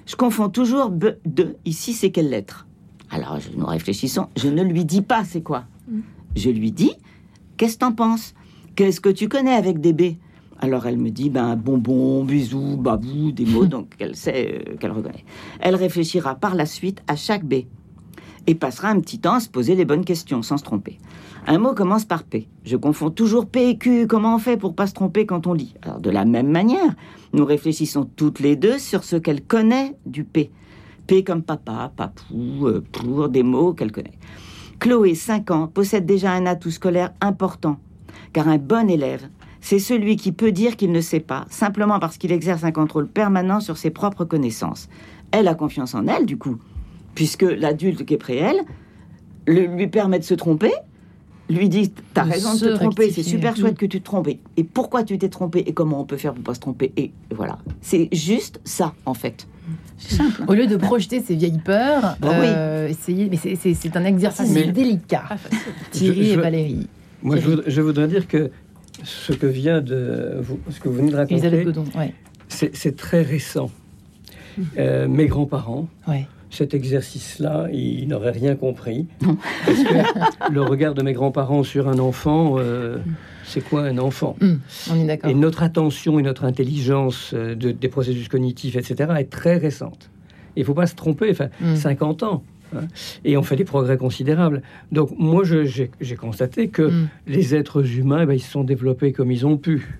Je confonds toujours B, de. Ici, c'est quelle lettre? Alors, je- nous réfléchissons. Je ne lui dis pas c'est quoi. Je lui dis Qu'est-ce que t'en penses? Qu'est-ce que tu connais avec des B alors elle me dit ben bonbon, bisous, babou, des mots donc qu'elle sait euh, qu'elle reconnaît. Elle réfléchira par la suite à chaque B et passera un petit temps à se poser les bonnes questions sans se tromper. Un mot commence par P. Je confonds toujours P et Q. Comment on fait pour pas se tromper quand on lit? Alors de la même manière, nous réfléchissons toutes les deux sur ce qu'elle connaît du P. P comme papa, papou, euh, pour des mots qu'elle connaît. Chloé, 5 ans, possède déjà un atout scolaire important, car un bon élève, c'est celui qui peut dire qu'il ne sait pas, simplement parce qu'il exerce un contrôle permanent sur ses propres connaissances. Elle a confiance en elle, du coup, puisque l'adulte qui est près elle le- lui permet de se tromper, lui dit T'as raison de
se
te tromper, c'est super
Mm.
chouette que tu te trompes. Et- pourquoi tu t'es trompé et comment on peut faire pour pas se tromper? Et voilà. C'est juste ça, en fait. Simple. hein.
Au lieu de projeter ses vieilles peurs,
Bah
euh, essayer. Mais c'est- un exercice
Mais-
délicat. Thierry
Je- je-
et Valérie.
Moi, je voudrais, je voudrais dire que ce que vient de vous, ce que vous venez de raconter,
ouais.
c'est très récent. Euh, mes grands-parents,
Ouais.
cet exercice-là, ils n'auraient rien compris. Parce que le regard de mes grands-parents sur un enfant, euh, c'est quoi un enfant?
Hum, on est.
Et notre attention et notre intelligence euh, de- des processus cognitifs, etc., est très récente. Il ne faut pas se tromper, enfin,
Mm.
50 ans. Et on fait des progrès considérables. Donc, moi, j'ai constaté que
Mm.
les êtres humains, eh ben, ils se sont développés comme ils ont pu.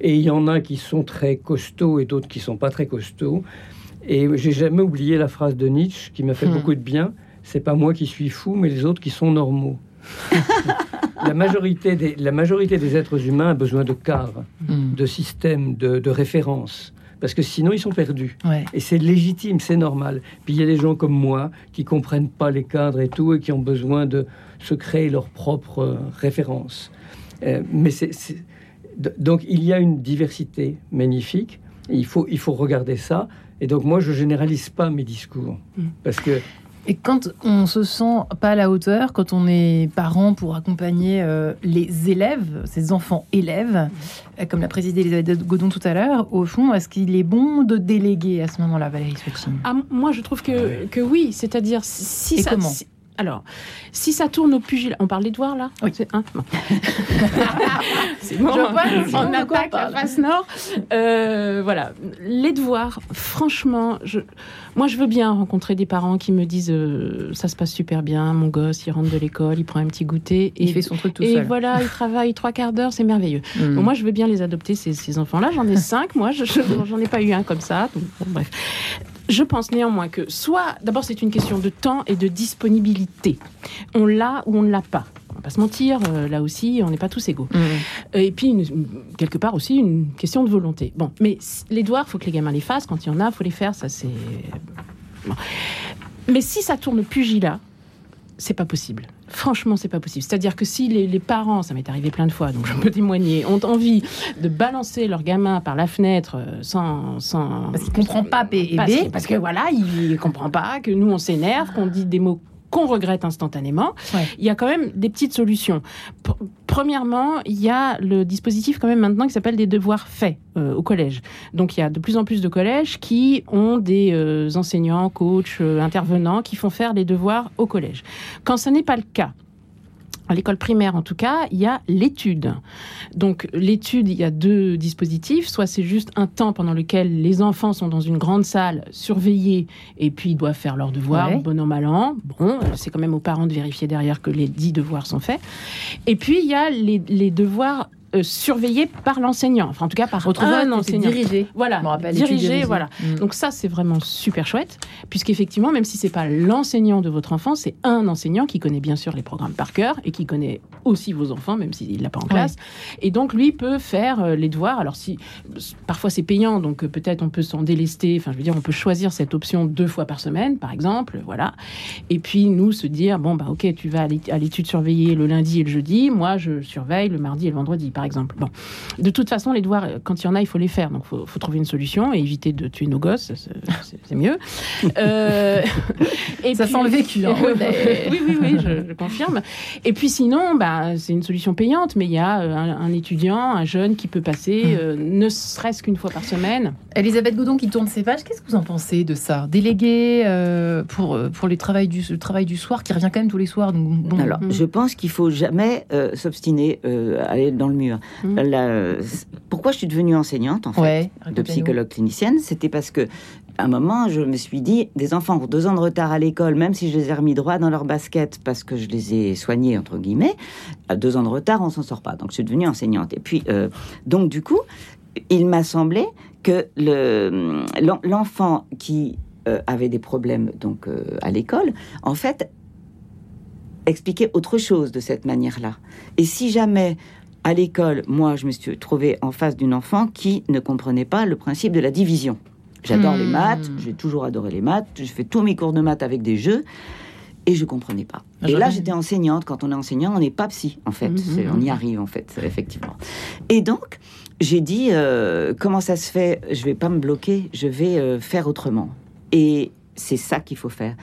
Et il y en a qui sont très costauds et d'autres qui sont pas très costauds. Et j'ai jamais oublié la phrase de Nietzsche qui m'a fait
Hmm.
beaucoup de bien. C'est pas moi qui suis fou, mais les autres qui sont normaux. la, majorité des, la majorité des êtres humains a besoin de cadres,
Hum,
de systèmes, de, de références. Parce que sinon, ils sont perdus.
ouais.
Et c'est légitime, c'est normal. Puis il y a des gens comme moi qui comprennent pas les cadres et tout et qui ont besoin de se créer leurs propres euh, références. Euh, mais c'est, donc il y a une diversité magnifique. Il faut, il faut regarder ça. Et donc moi, je généralise pas mes discours parce que
Et quand on se sent pas à la hauteur, quand on est parent pour accompagner euh, les élèves, ces enfants élèves, euh, comme l'a présidé Elisabeth Godon tout à l'heure, au fond, est-ce qu'il est bon de déléguer à ce moment-là, Valérie Swetching
Ah, moi, je trouve que, que oui, c'est-à-dire si,
Et
ça.
comment?
si- alors, si ça tourne au pugilat, on parle des devoirs là?
Oui.
C'est hein? Bon. C'est bon,
Je vois
on
on
attaque la face nord. Euh, voilà, les devoirs, franchement, je, moi je veux bien rencontrer des parents qui me disent euh, ça se passe super bien, mon gosse il rentre de l'école, il prend un petit goûter et
Il fait son truc tout
et
seul.
voilà, il travaille trois quarts d'heure, c'est merveilleux. Bon, moi, je veux bien les adopter, ces, ces enfants-là. J'en ai cinq, moi. Je, je- j'en ai pas eu un comme ça. donc, bon, bref. Je pense néanmoins que soit, d'abord, c'est une question de temps et de disponibilité. On l'a ou on ne l'a pas. On va pas se mentir, euh, là aussi, on n'est pas tous égaux.
Hum.
Et puis, une- quelque part aussi, une question de volonté. Bon, mais les devoirs, faut que les gamins les fassent. Quand il y en a, faut les faire. Ça, c'est. Bon. Mais si ça tourne pugilat, c'est pas possible. Franchement, c'est pas possible. C'est-à-dire que si les, les parents, ça m'est arrivé plein de fois, donc je peux témoigner, ont envie de balancer leur gamin par la fenêtre euh, sans. sans
Parce qu'il comprend pas P et
parce,
B.
que, parce que voilà, il comprend pas, que nous on s'énerve, qu'on dit des mots qu'on regrette instantanément.
Ouais.
Il y a quand même des petites solutions. P- premièrement, il y a le dispositif quand même maintenant qui s'appelle des devoirs faits euh, au collège. Donc il y a de plus en plus de collèges qui ont des euh, enseignants, coachs, euh, intervenants qui font faire les devoirs au collège. Quand ce n'est pas le cas, à l'école primaire, en tout cas, il y a l'étude. Donc, l'étude, il y a deux dispositifs. Soit c'est juste un temps pendant lequel les enfants sont dans une grande salle, surveillés, et puis ils doivent faire leurs devoirs,
Ouais.
bon an, mal an. Bon, c'est quand même aux parents de vérifier derrière que les dix devoirs sont faits. Et puis, il y a les, les devoirs euh, surveillés par l'enseignant. Enfin, en tout cas, par un enseignant.
dirigé.
Voilà,
rappelle,
dirigé, voilà.
Hum.
Donc ça, c'est vraiment super chouette, puisqu'effectivement, même si c'est pas l'enseignant de votre enfant, c'est un enseignant qui connaît bien sûr les programmes par cœur et qui connaît aussi vos enfants, même s'il l'a pas en classe. Et donc lui peut faire euh, les devoirs. Alors si parfois c'est payant, donc euh, peut-être on peut s'en délester. Enfin, je veux dire, on peut choisir cette option deux fois par semaine, par exemple, voilà. Et puis nous se dire bon bah ok, tu vas à l'étude surveillée le lundi et le jeudi, moi je surveille le mardi et le vendredi, par exemple. Bon, de toute façon, les devoirs, quand il y en a, il faut les faire. Donc, faut, faut trouver une solution et éviter de tuer nos gosses. c'est- mieux. Euh, et
Ça sent le vécu, hein.
oui, oui, oui, je, je confirme. Et puis sinon, bah, c'est une solution payante, mais il y a euh, un, un étudiant, un jeune qui peut passer, euh, ne serait-ce qu'une fois par semaine.
Elisabeth Godon qui tourne ses pages, qu'est-ce que vous en pensez de ça? Délégué euh, pour, euh, pour les travail du, le travail du soir, qui revient quand même tous les soirs. Donc bon.
Alors, je pense qu'il faut jamais euh, s'obstiner euh, à aller dans le mur.
Mm.
La- pourquoi je suis devenue enseignante, en fait,
Ouais,
de psychologue clinicienne C'était parce que, à un moment, je me suis dit, des enfants ont deux ans de retard à l'école, même si je les ai remis droit dans leur basket parce que je les ai soignés, entre guillemets, à deux ans de retard, on s'en sort pas. Donc, je suis devenue enseignante. Et puis, euh, donc, du coup, il m'a semblé que le- l'en- l'enfant qui euh, avait des problèmes donc euh, à l'école, en fait, expliquer autre chose de cette manière-là. Et si jamais à l'école, moi, je me suis trouvée en face d'une enfant qui ne comprenait pas le principe de la division. J'adore les
Hmm.
maths, j'ai toujours adoré les maths, je fais tous mes cours de maths avec des jeux. Et je comprenais pas. Et
J'aurais-
là, j'étais enseignante. Quand on est enseignant, on n'est pas psy, en fait.
Mhm.
C'est- On y arrive, en fait, effectivement. Et donc, j'ai dit, euh, comment ça se fait? Je vais pas me bloquer, je vais euh, faire autrement. Et c'est ça qu'il faut faire.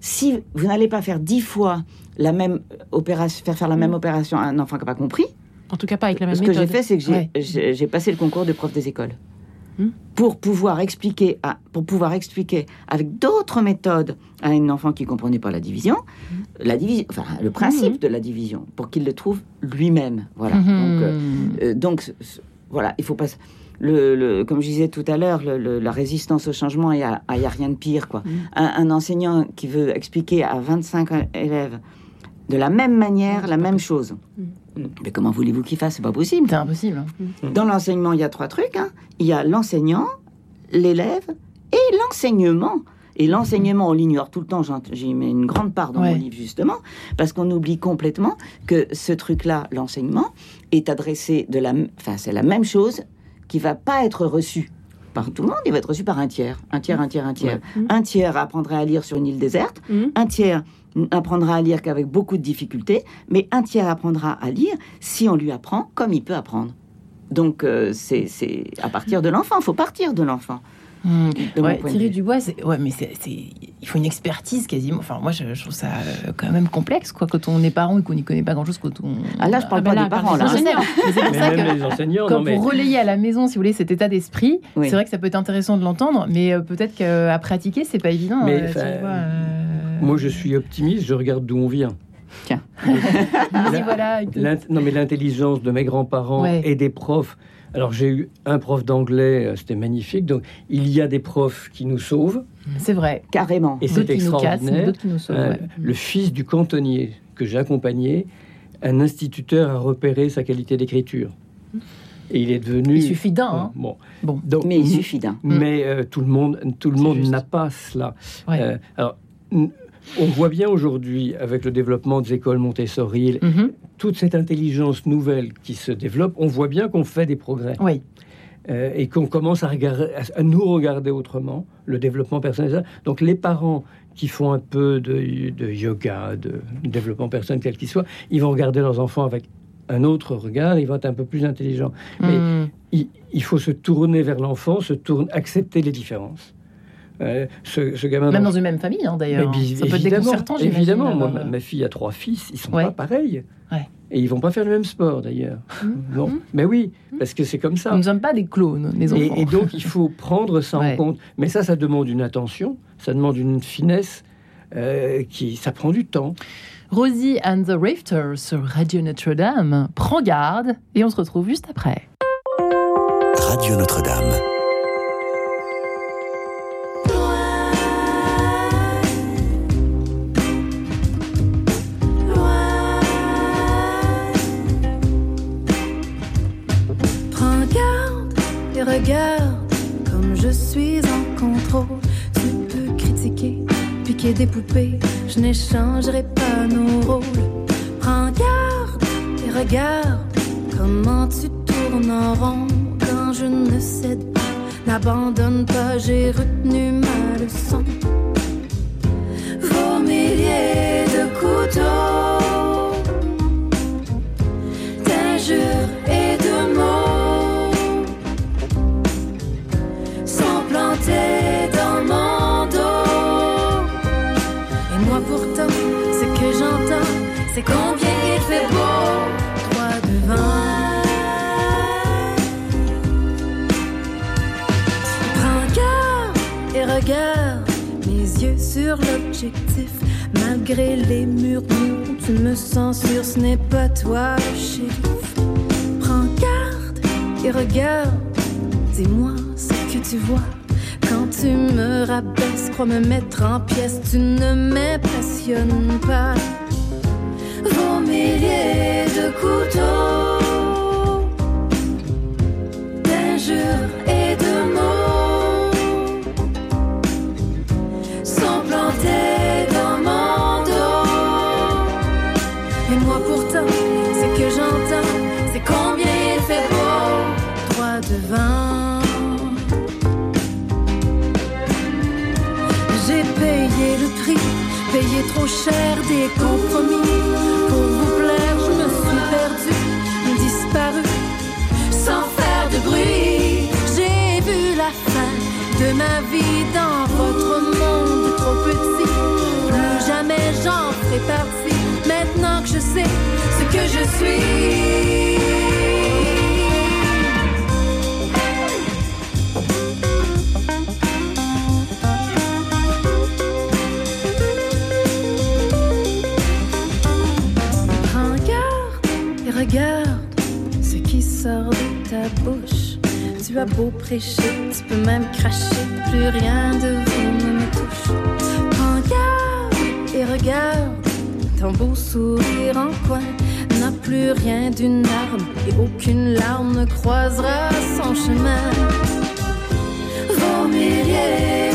Si vous n'allez pas faire dix fois la même opération, faire faire la même opération à un enfant qui n'a pas compris,
En tout cas, pas avec la même
ce que
méthode.
j'ai fait, c'est que j'ai
Ouais.
passé le concours de prof des écoles.
Hmm.
Pour pouvoir expliquer, à, pour pouvoir expliquer avec d'autres méthodes à un enfant qui comprenait pas la division, la division, enfin le principe de la division, pour qu'il le trouve lui-même. Voilà. Donc, euh, euh, donc voilà, il faut pas. s- Le, le- comme je disais tout à l'heure, la résistance au changement, il n'y a, il y a rien de pire. Quoi. Un, un enseignant qui veut expliquer à 25 élèves de la même manière la même chose. Mais comment voulez-vous qu'il fasse? C'est pas possible.
C'est impossible. hein.
Dans l'enseignement, il y a trois trucs. hein. Il y a l'enseignant, l'élève et l'enseignement. Et l'enseignement, on l'ignore tout le temps. J'y mets une grande part dans
Ouais.
mon livre, justement, parce qu'on oublie complètement que ce truc-là, l'enseignement, est adressé de la... Enfin, c'est la même chose qui va pas être reçue par tout le monde. Il va être reçu par un tiers. Un tiers, un tiers, un tiers. Un tiers apprendra à lire sur une île déserte.
Mhm.
Un tiers apprendra à lire qu'avec beaucoup de difficultés. Mais un tiers apprendra à lire si on lui apprend comme il peut apprendre. Donc, euh, c'est c'est à partir de l'enfant. Il faut partir de l'enfant.
Ouais, Thierry
vue.
Dubois, c'est ouais, mais c'est il faut une expertise quasiment. Enfin, moi, je, je trouve ça euh, quand même complexe, quoi, quand on est parent et qu'on n'y connaît pas grand-chose, quand on.
Ah là, je parle
Ah ben
pas
là,
des
par
parents. Là.
Mais c'est pour
Mais
ça que quand
mais
pour relayer à la maison, si vous voulez, cet état d'esprit,
Oui.
c'est vrai que ça peut être intéressant de l'entendre, mais euh, peut-être qu'à pratiquer, c'est pas évident.
Mais,
euh, euh,
moi je suis optimiste, je regarde d'où on vient.
Tiens.
voilà.
Non, mais l'intelligence de mes grands-parents
Ouais.
et des profs. Alors, j'ai eu un prof d'anglais, euh, c'était magnifique. Donc, il y a des profs qui nous sauvent,
C'est vrai.
Carrément.
et c'est
qui nous cassent,
extraordinaire.
qui nous sauvent.
Euh,
ouais.
Le fils du cantonnier que j'ai accompagné, un instituteur a repéré sa qualité d'écriture. Et il est devenu.
Il suffit d'un. hein.
Bon.
Bon.
Donc,
Mais il suffit d'un.
mais euh, tout le monde, tout le monde n'a pas cela.
Ouais.
Euh, alors, on voit bien aujourd'hui, avec le développement des écoles Montessori,
Mhm.
toute cette intelligence nouvelle qui se développe, on voit bien qu'on fait des progrès
Oui.
euh, et qu'on commence à, regarder, à, à nous regarder autrement, le développement personnel. Donc les parents qui font un peu de, de yoga, de développement personnel, quel qu'il soit, ils vont regarder leurs enfants avec un autre regard, ils vont être un peu plus intelligents. Mais
Hmm.
il, il faut se tourner vers l'enfant, se tourner, accepter les différences. Euh, ce, ce gamin
Même dans une même famille, hein, d'ailleurs. Ça peut être
évidemment,
déconcertant, j'imagine.
Évidemment, moi,
alors,
ma, ma fille a trois fils, ils sont
Ouais.
pas pareils.
Ouais.
Et ils vont pas faire le même sport d'ailleurs. Non. Mais oui, parce que c'est comme ça.
Nous ne sommes pas des clones, les enfants.
Et, et donc il faut prendre ça
Ouais.
en compte. Mais ça, ça demande une attention, ça demande une finesse euh, qui, ça prend du temps.
Rosie and the Rifters sur Radio Notre-Dame. Prends garde et on se retrouve juste après.
Radio Notre-Dame.
des poupées, je n'échangerai pas nos rôles. Prends garde et regarde comment tu tournes en rond quand je ne cède pas. N'abandonne pas, j'ai retenu ma leçon. Vos milliers de couteaux, d'injures et de mots sont plantés. Malgré les murmures, tu me censures, ce n'est pas toi le shérif. Prends garde et regarde, dis-moi ce que tu vois. Quand tu me rabaisses, crois me mettre en pièces, tu ne m'impressionnes pas. Vos milliers de couteaux, beau prêcher, tu peux même cracher, plus rien de vous ne me touche. Prends garde et regarde ton beau sourire en coin. N'a plus rien d'une arme et aucune larme ne croisera son chemin. Vos milliers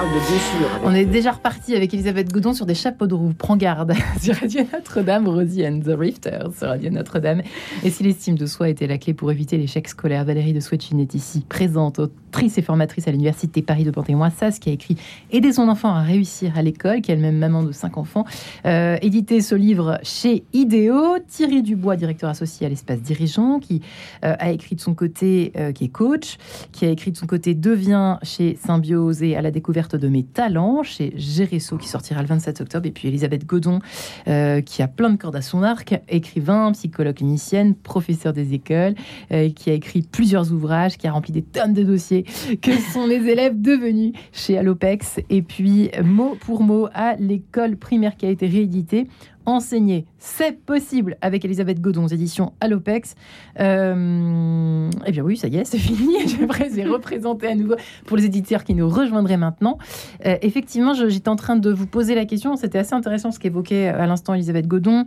parle de
On est déjà reparti avec Elisabeth Godon sur des chapeaux de roue. Prends garde sur Radio Notre-Dame, Rosie and the Rifters sur Radio Notre-Dame. Et si l'estime de soi était la clé pour éviter l'échec scolaire, Valérie de Swetchine est ici, présente, autrice et formatrice à l'Université Paris de Panthéon-Assas, qui a écrit Aider son enfant à réussir à l'école, qui est elle-même maman de cinq enfants. Euh, édité ce livre chez Idéo. Thierry Dubois, directeur associé à l'espace dirigeant, qui euh, a écrit de son côté, euh, qui est coach, qui a écrit de son côté Deviens chez Symbiose et à la découverte de mes talents chez Géresso qui sortira le 27 octobre. Et puis Elisabeth Godon euh, qui a plein de cordes à son arc, écrivain, psychologue clinicienne, professeur des écoles, euh, qui a écrit plusieurs ouvrages, qui a rempli des tonnes de dossiers que sont les élèves devenus chez Allopex. Et puis mot pour mot à l'école primaire qui a été rééditée. Enseigner, c'est possible avec Elisabeth Godon aux éditions Allopex. Euh, eh bien oui, ça y est, c'est fini. J'aimerais les représenter à nouveau pour les éditeurs qui nous rejoindraient maintenant. Euh, effectivement, je- j'étais en train de vous poser la question. C'était assez intéressant ce qu'évoquait à l'instant Elisabeth Godon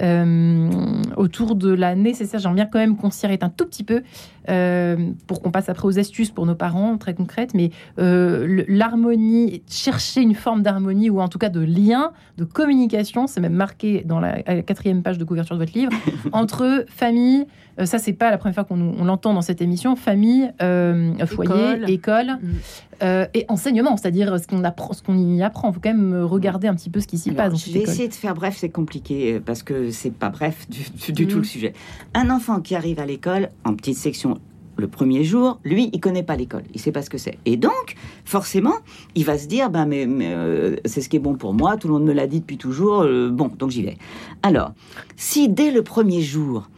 euh, autour de la nécessaire. J'aimerais bien quand même qu'on s'y arrête un tout petit peu euh, pour qu'on passe après aux astuces pour nos parents très concrètes. Mais euh, l'harmonie, chercher une forme d'harmonie ou en tout cas de lien, de communication, c'est même marqué dans la, quatrième page de couverture de votre livre, entre famille. euh, ça, c'est pas la première fois qu'on l'entend dans cette émission. Famille, euh, foyer,
École.
école,
Mm.
euh, et enseignement, c'est-à-dire ce qu'on apprend, ce qu'on y apprend. Il faut quand même regarder un petit peu ce qui s'y passe dans
je
cette
vais
école.
essayer de faire bref, c'est compliqué parce que c'est pas bref du,
Mhm.
tout le sujet. Un enfant qui arrive à l'école en petite section le premier jour, lui, il connaît pas l'école, il sait pas ce que c'est. Et donc, forcément, il va se dire, ben mais, mais, euh, c'est ce qui est bon pour moi, tout le monde me l'a dit depuis toujours, euh, bon, donc j'y vais. Alors, si dès le premier jour,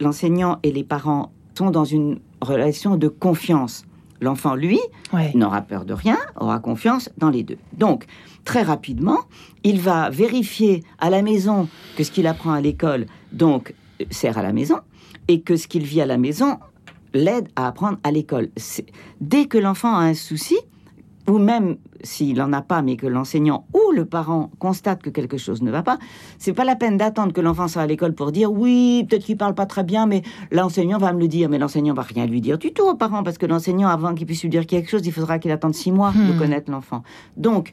l'enseignant et les parents sont dans une relation de confiance, l'enfant, lui,
Ouais.
n'aura peur de rien, aura confiance dans les deux. Donc, très rapidement, il va vérifier à la maison que ce qu'il apprend à l'école, donc, euh, sert à la maison, et que ce qu'il vit à la maison l'aide à apprendre à l'école. Dès que l'enfant a un souci, ou même s'il n'en a pas, mais que l'enseignant ou le parent constate que quelque chose ne va pas, c'est pas la peine d'attendre que l'enfant soit à l'école pour dire oui, peut-être qu'il parle pas très bien, mais l'enseignant va me le dire. Mais l'enseignant va rien lui dire du tout au parent, parce que l'enseignant, avant qu'il puisse lui dire quelque chose, il faudra qu'il attende six mois de
Hmm.
connaître l'enfant. Donc,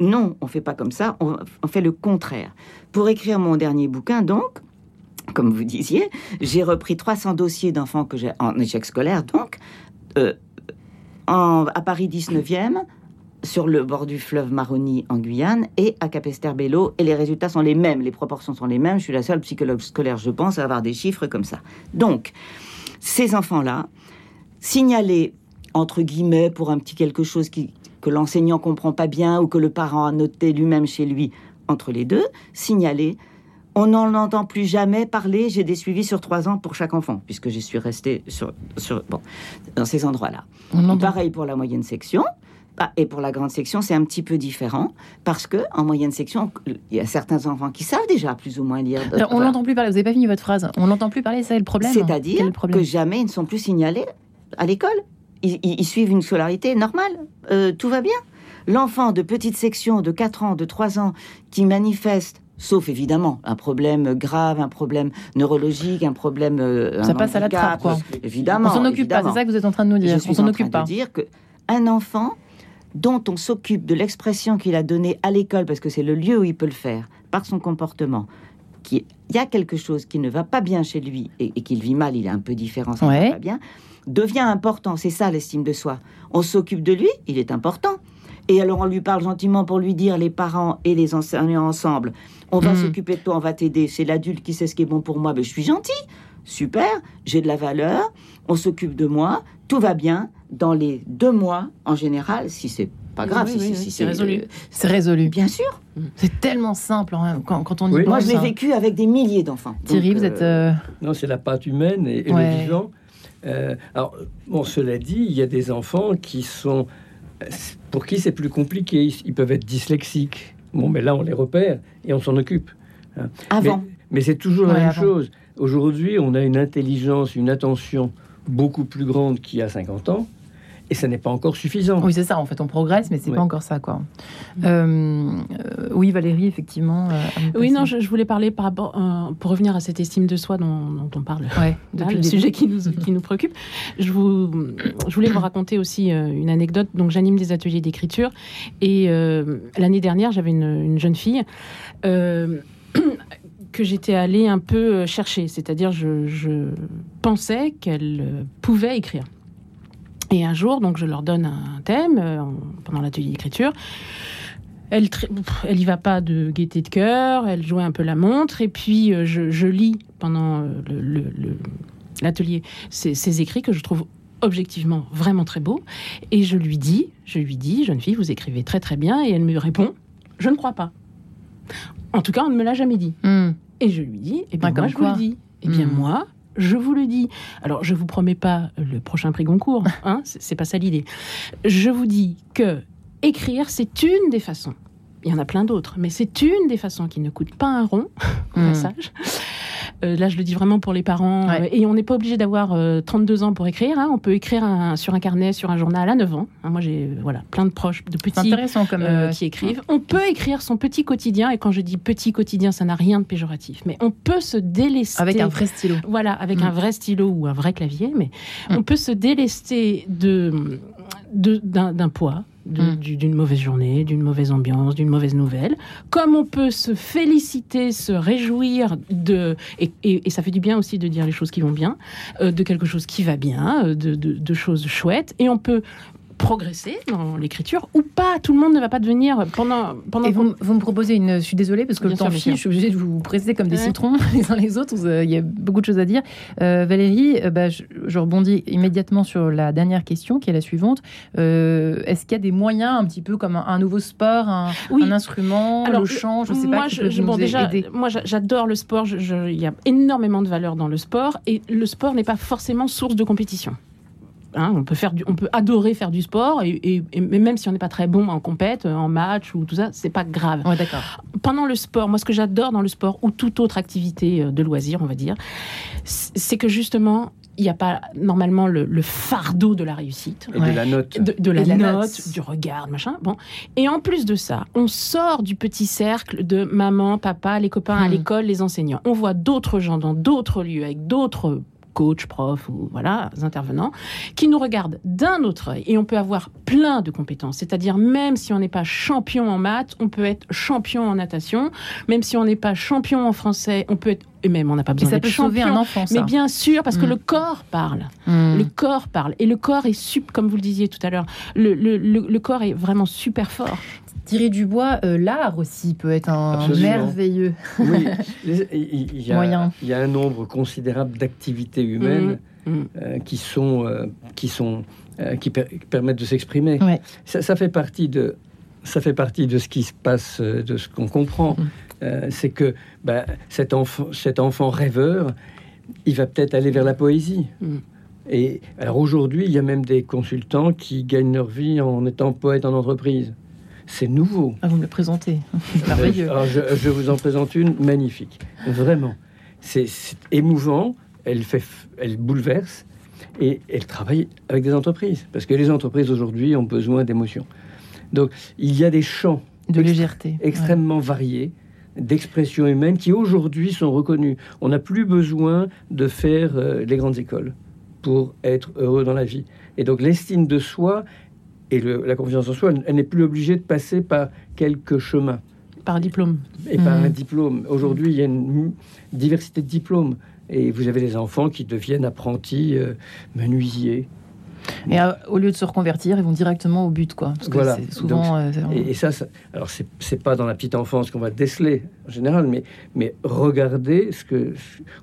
non, on fait pas comme ça, on, on fait le contraire. Pour écrire mon dernier bouquin, donc, comme vous disiez, j'ai repris 300 dossiers d'enfants que j'ai en échec scolaire, donc, euh, en- à Paris 19e, sur le bord du fleuve Maroni en Guyane et à Capesterre-Bello. Et les résultats sont les mêmes, les proportions sont les mêmes. Je suis la seule psychologue scolaire, je pense, à avoir des chiffres comme ça. Donc, ces enfants-là, signalés, entre guillemets, pour un petit quelque chose que l'enseignant comprend pas bien ou que le parent a noté lui-même chez lui, entre les deux, signalés. On n'en entend plus jamais parler. J'ai des suivis sur trois ans pour chaque enfant, puisque j'y suis restée sur, sur, bon, dans ces endroits-là. Pareil pour la moyenne section. Ah, et pour la grande section, c'est un petit peu différent parce que en moyenne section, il y a certains enfants qui savent déjà plus ou moins lire.
Alors, on
Voilà.
l'entend plus parler. Vous n'avez pas fini votre phrase. On l'entend plus parler, c'est le problème. Quel est
C'est-à-dire
le problème
que jamais ils ne sont plus signalés à l'école. Ils, ils- ils suivent une scolarité normale. Euh, tout va bien. L'enfant de petite section de 4 ans, de 3 ans, qui manifeste, sauf évidemment un problème grave, un problème neurologique, un problème. euh,
Ça
un
passe à la trappe, quoi.
Évidemment.
On s'en occupe pas, c'est ça que vous êtes en train de nous dire.
Je suis
On s'en
en
occupe
train
pas.
de dire que un enfant dont on s'occupe de l'expression qu'il a donnée à l'école, parce que c'est le lieu où il peut le faire, par son comportement, qu'il y a quelque chose qui ne va pas bien chez lui et, et qu'il vit mal, il est un peu différent, ça ne
Ouais.
va pas bien, devient important. C'est ça l'estime de soi. On s'occupe de lui, il est important. Et alors on lui parle gentiment pour lui dire, les parents et les enseignants ensemble, on va
Mm.
s'occuper de toi, on va t'aider. C'est l'adulte qui sait ce qui est bon pour moi, mais je suis gentil. Super, j'ai de la valeur, on s'occupe de moi, tout va bien. Dans les deux mois, en général, si c'est pas grave,
Oui,
si,
oui,
si-
oui,
si
c'est résolu. C'est résolu.
Bien sûr.
C'est tellement simple hein, quand, quand on y
Oui.
pense.
Moi, je l'ai
hein.
vécu avec des milliers d'enfants.
Thierry,
Donc,
vous
euh,
êtes. euh,
Non, c'est la pâte humaine et, et
Ouais.
le vivant. Euh, alors, bon, cela dit, il y a des enfants qui sont. Pour qui c'est plus compliqué. Ils peuvent être dyslexiques. Bon, mais là, on les repère et on s'en occupe. hein.
Avant.
Mais, mais c'est toujours la même
avant.
chose. Aujourd'hui, on a une intelligence, une attention beaucoup plus grande qu'il y a 50 ans. Et ça n'est pas encore suffisant.
Oui, c'est ça. En fait, on progresse, mais c'est
Ouais.
pas encore ça, quoi. Euh, euh, oui, Valérie, effectivement. euh,
Oui, non, je, je voulais parler par rapport, euh, pour revenir à cette estime de soi dont, dont on parle.
Ouais, depuis
le
le
sujet qui nous, qui nous préoccupe. Je, vous, je voulais vous raconter aussi euh, une anecdote. Donc, j'anime des ateliers d'écriture. Et euh, l'année dernière, j'avais une, une jeune fille euh, que j'étais allée un peu chercher. C'est-à-dire, je, je pensais qu'elle pouvait écrire. Et un jour, donc, je leur donne un thème euh, en- pendant l'atelier d'écriture. Elle, elle y va pas de gaieté de cœur, elle jouait un peu la montre, et puis euh, je, je lis pendant euh, l'atelier ces, ces écrits que je trouve objectivement vraiment très beaux, et je lui dis, je lui dis, jeune fille, vous écrivez très très bien, et elle me répond, je ne crois pas. En tout cas, on ne me l'a jamais dit.
Hmm.
Et je lui dis, eh bien,
Ah,
moi, je vous le dis. Eh bien,
Hmm.
moi, je vous le dis. Alors, je vous promets pas le prochain prix Goncourt, hein, c'est c'est pas ça l'idée. Je vous dis que écrire, c'est une des façons. Il y en a plein d'autres, mais c'est une des façons qui ne coûte pas un rond, au
Hmm.
passage. Euh, là, je le dis vraiment pour les parents.
Ouais.
euh, et on n'est pas obligé d'avoir euh, 32 ans pour écrire. hein. On peut écrire un- sur un carnet, sur un journal à 9 ans. Hein, moi, j'ai euh, voilà, plein de proches, de petits
comme.
qui écrivent. On peut écrire son petit quotidien, et quand je dis petit quotidien, ça n'a rien de péjoratif, mais on peut se délester.
Avec un vrai stylo.
Voilà, avec
Mm.
un vrai stylo ou un vrai clavier, mais
Mm.
on peut se délester de d'un poids,
Mm.
du- d'une mauvaise journée, d'une mauvaise ambiance, d'une mauvaise nouvelle. Comme on peut se féliciter, se réjouir de et, et- et ça fait du bien aussi de dire les choses qui vont bien, euh, de quelque chose qui va bien, euh, de, de- de choses chouettes, et on peut progresser dans l'écriture ou pas. Tout le monde ne va pas devenir pendant pendant
Et vous, me proposez une. Je suis désolée parce que
Bien
le temps file. Je suis obligée de vous presser comme des
Ouais.
citrons les uns les autres. Euh, Il y a beaucoup de choses à dire. Euh, Valérie, euh, bah, je, je rebondis immédiatement sur la dernière question qui est la suivante. Euh, Est-ce qu'il y a des moyens, un petit peu comme un, un nouveau sport, un,
Oui.
un instrument,
Alors,
le chant, je sais
moi,
pas,
je, bon, déjà,
aider?
moi, j'a- j'adore le sport. Il y a énormément de valeur dans le sport, et le sport n'est pas forcément source de compétition. Hein, on peut faire, du- on peut adorer faire du sport, et, et- et même si on n'est pas très bon en compète, en match ou tout ça, c'est pas grave.
Ouais, d'accord.
Pendant le sport, moi, ce que j'adore dans le sport ou toute autre activité euh, de loisir, on va dire, c'est que justement il n'y a pas normalement le, le fardeau de la réussite.
Et de la note.
De, de la, note. du regard, machin. Bon. Et en plus de ça, on sort du petit cercle de maman, papa, les copains à
Hmm.
l'école, les enseignants. On voit d'autres gens dans d'autres lieux avec d'autres coachs, profs ou voilà, intervenants, qui nous regardent d'un autre œil. Et on peut avoir plein de compétences. C'est-à-dire, même si on n'est pas champion en maths, on peut être champion en natation. Même si on n'est pas champion en français, on peut être. Et même, on n'a pas besoin
ça
d'être
peut sauver
champion.
un enfant, ça.
Mais bien sûr, parce que
Mm.
le corps parle.
Mm.
Le corps parle. Et le corps est, sup, comme vous le disiez tout à l'heure, le, le- le- le corps est vraiment super fort.
Thierry Dubois, euh, l'art aussi peut être un
Absolument.
merveilleux.
Oui, il y, a,
Moyen.
il y a un nombre considérable d'activités humaines
Mm.
euh, qui sont, euh, qui, sont euh, qui, per- qui permettent de s'exprimer.
Ouais.
Ça, ça fait partie de ça fait partie de ce qui se passe, euh, de ce qu'on comprend. Euh, c'est que bah, cet enfant, cet enfant rêveur, il va peut-être aller vers la poésie.
Mm.
Et alors aujourd'hui, il y a même des consultants qui gagnent leur vie en étant poète en entreprise. C'est nouveau.
Ah, vous me le présentez. Merveilleux.
Alors, je, je vous en présente une magnifique. Vraiment. C'est émouvant. Elle, fait, elle bouleverse. Et elle travaille avec des entreprises. Parce que les entreprises aujourd'hui ont besoin d'émotions. Donc, il y a des champs
De légèreté.
extrêmement variés d'expressions humaines qui aujourd'hui sont reconnus. On n'a plus besoin de faire euh, les grandes écoles pour être heureux dans la vie. Et donc l'estime de soi et le- la confiance en soi, elle n'est plus obligée de passer par quelques chemins
Par diplôme.
et par
Mhm.
un diplôme. Aujourd'hui, il y a une diversité de diplômes. Et vous avez des enfants qui deviennent apprentis euh, menuisiers.
Et euh, au lieu de se reconvertir, ils vont directement au but, quoi. Parce que
Voilà.
c'est souvent. euh,
Et, et ça, ça- alors c'est pas dans la petite enfance qu'on va déceler en général, mais, mais regardez ce que,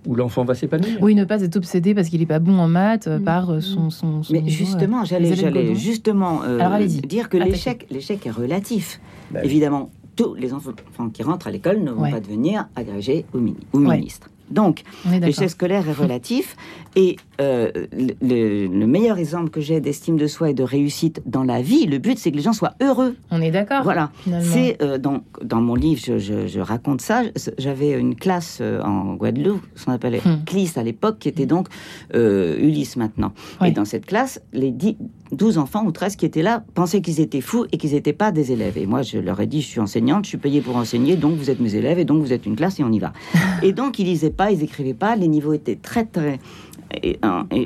où l'enfant va s'épanouir.
Oui, ne pas être obsédé parce qu'il n'est pas bon en maths euh,
Mm.
par euh, son, son, son
Mais
niveau,
justement,
euh,
j'allais, justement euh,
Alors, allez-y.
dire que l'échec, l'échec est relatif.
Bah oui.
Évidemment, tous les enfants qui rentrent à l'école ne vont
Ouais.
pas devenir agrégés ou, mini- ou
Ouais.
ministres. Donc, l'échec scolaire est relatif. Et euh, le, le- le meilleur exemple que j'ai d'estime de soi et de réussite dans la vie, le but, c'est que les gens soient heureux.
On est d'accord.
Voilà. C'est euh, dans, dans mon livre, je, je- je raconte ça. J'avais une classe euh, en Guadeloupe, ce qu'on appelait
Hmm.
CLIS à l'époque, qui était donc euh, Ulysse maintenant. Et dans cette classe, les 10, 12 enfants ou 13 qui étaient là pensaient qu'ils étaient fous et qu'ils n'étaient pas des élèves. Et moi, je leur ai dit, je suis enseignante, je suis payée pour enseigner, donc vous êtes mes élèves et donc vous êtes une classe et on y va. et donc, ils lisaient pas, ils écrivaient pas, les niveaux étaient très, très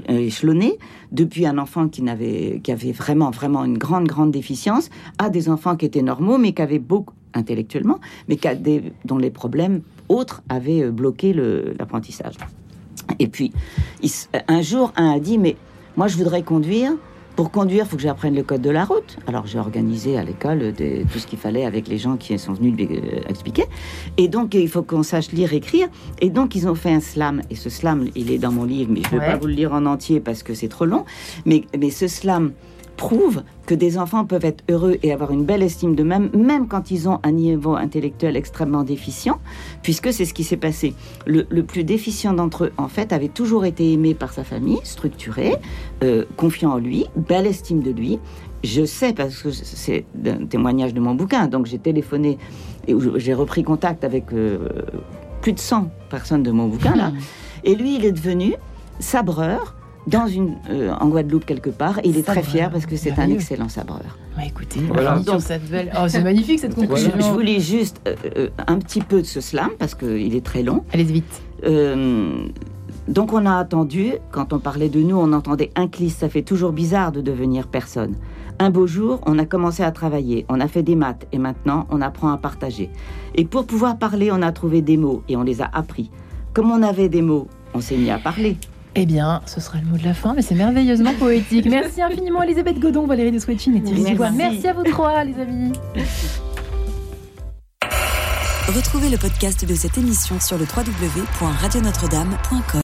échelonnés, depuis un enfant qui, n'avait, qui avait vraiment, vraiment une grande, grande déficience, à des enfants qui étaient normaux, mais qui avaient beaucoup, intellectuellement, mais qui a des- dont les problèmes autres avaient euh, bloqué le- l'apprentissage. Et puis, il un jour, un a dit, mais moi, je voudrais conduire. Pour conduire, il faut que j'apprenne le code de la route. Alors, j'ai organisé à l'école tout ce qu'il fallait avec les gens qui sont venus lui euh, expliquer. Et donc, il faut qu'on sache lire, écrire. Et donc, ils ont fait un slam. Et ce slam, il est dans mon livre, mais je ne vais
Ouais.
pas vous le lire en entier parce que c'est trop long. Mais, mais ce slam prouve que des enfants peuvent être heureux et avoir une belle estime d'eux-mêmes, même quand ils ont un niveau intellectuel extrêmement déficient, puisque c'est ce qui s'est passé. Le, le plus déficient d'entre eux, en fait, avait toujours été aimé par sa famille, structuré, euh, confiant en lui, belle estime de lui. Je sais, parce que c'est un témoignage de mon bouquin, donc j'ai téléphoné et j'ai repris contact avec euh, plus de 100 personnes de mon bouquin, là. Et lui, il est devenu sabreur dans une, euh, en Guadeloupe quelque part. Et il est très fier parce que c'est un excellent sabreur.
Ouais, écoutez,
Voilà.
on finit sur
Donc-
cette belle. Oh, c'est magnifique cette
Je,
conclusion.
je vous lis juste euh, euh, un petit peu de ce slam parce qu'il est très long.
Allez vite.
Euh, donc on a attendu, quand on parlait de nous, on entendait un clic, ça fait toujours bizarre de devenir personne. Un beau jour, on a commencé à travailler, on a fait des maths et maintenant on apprend à partager. Et pour pouvoir parler, on a trouvé des mots et on les a appris. Comme on avait des mots, on s'est mis à parler.
Eh bien, ce sera le mot de la fin, mais c'est merveilleusement poétique. Merci infiniment, Elisabeth Godon, Valérie de Swetchin et Thierry
Merci.
Dubois. Merci à vous trois, les amis.
Retrouvez le podcast de cette émission sur le www.radionotre-dame.com.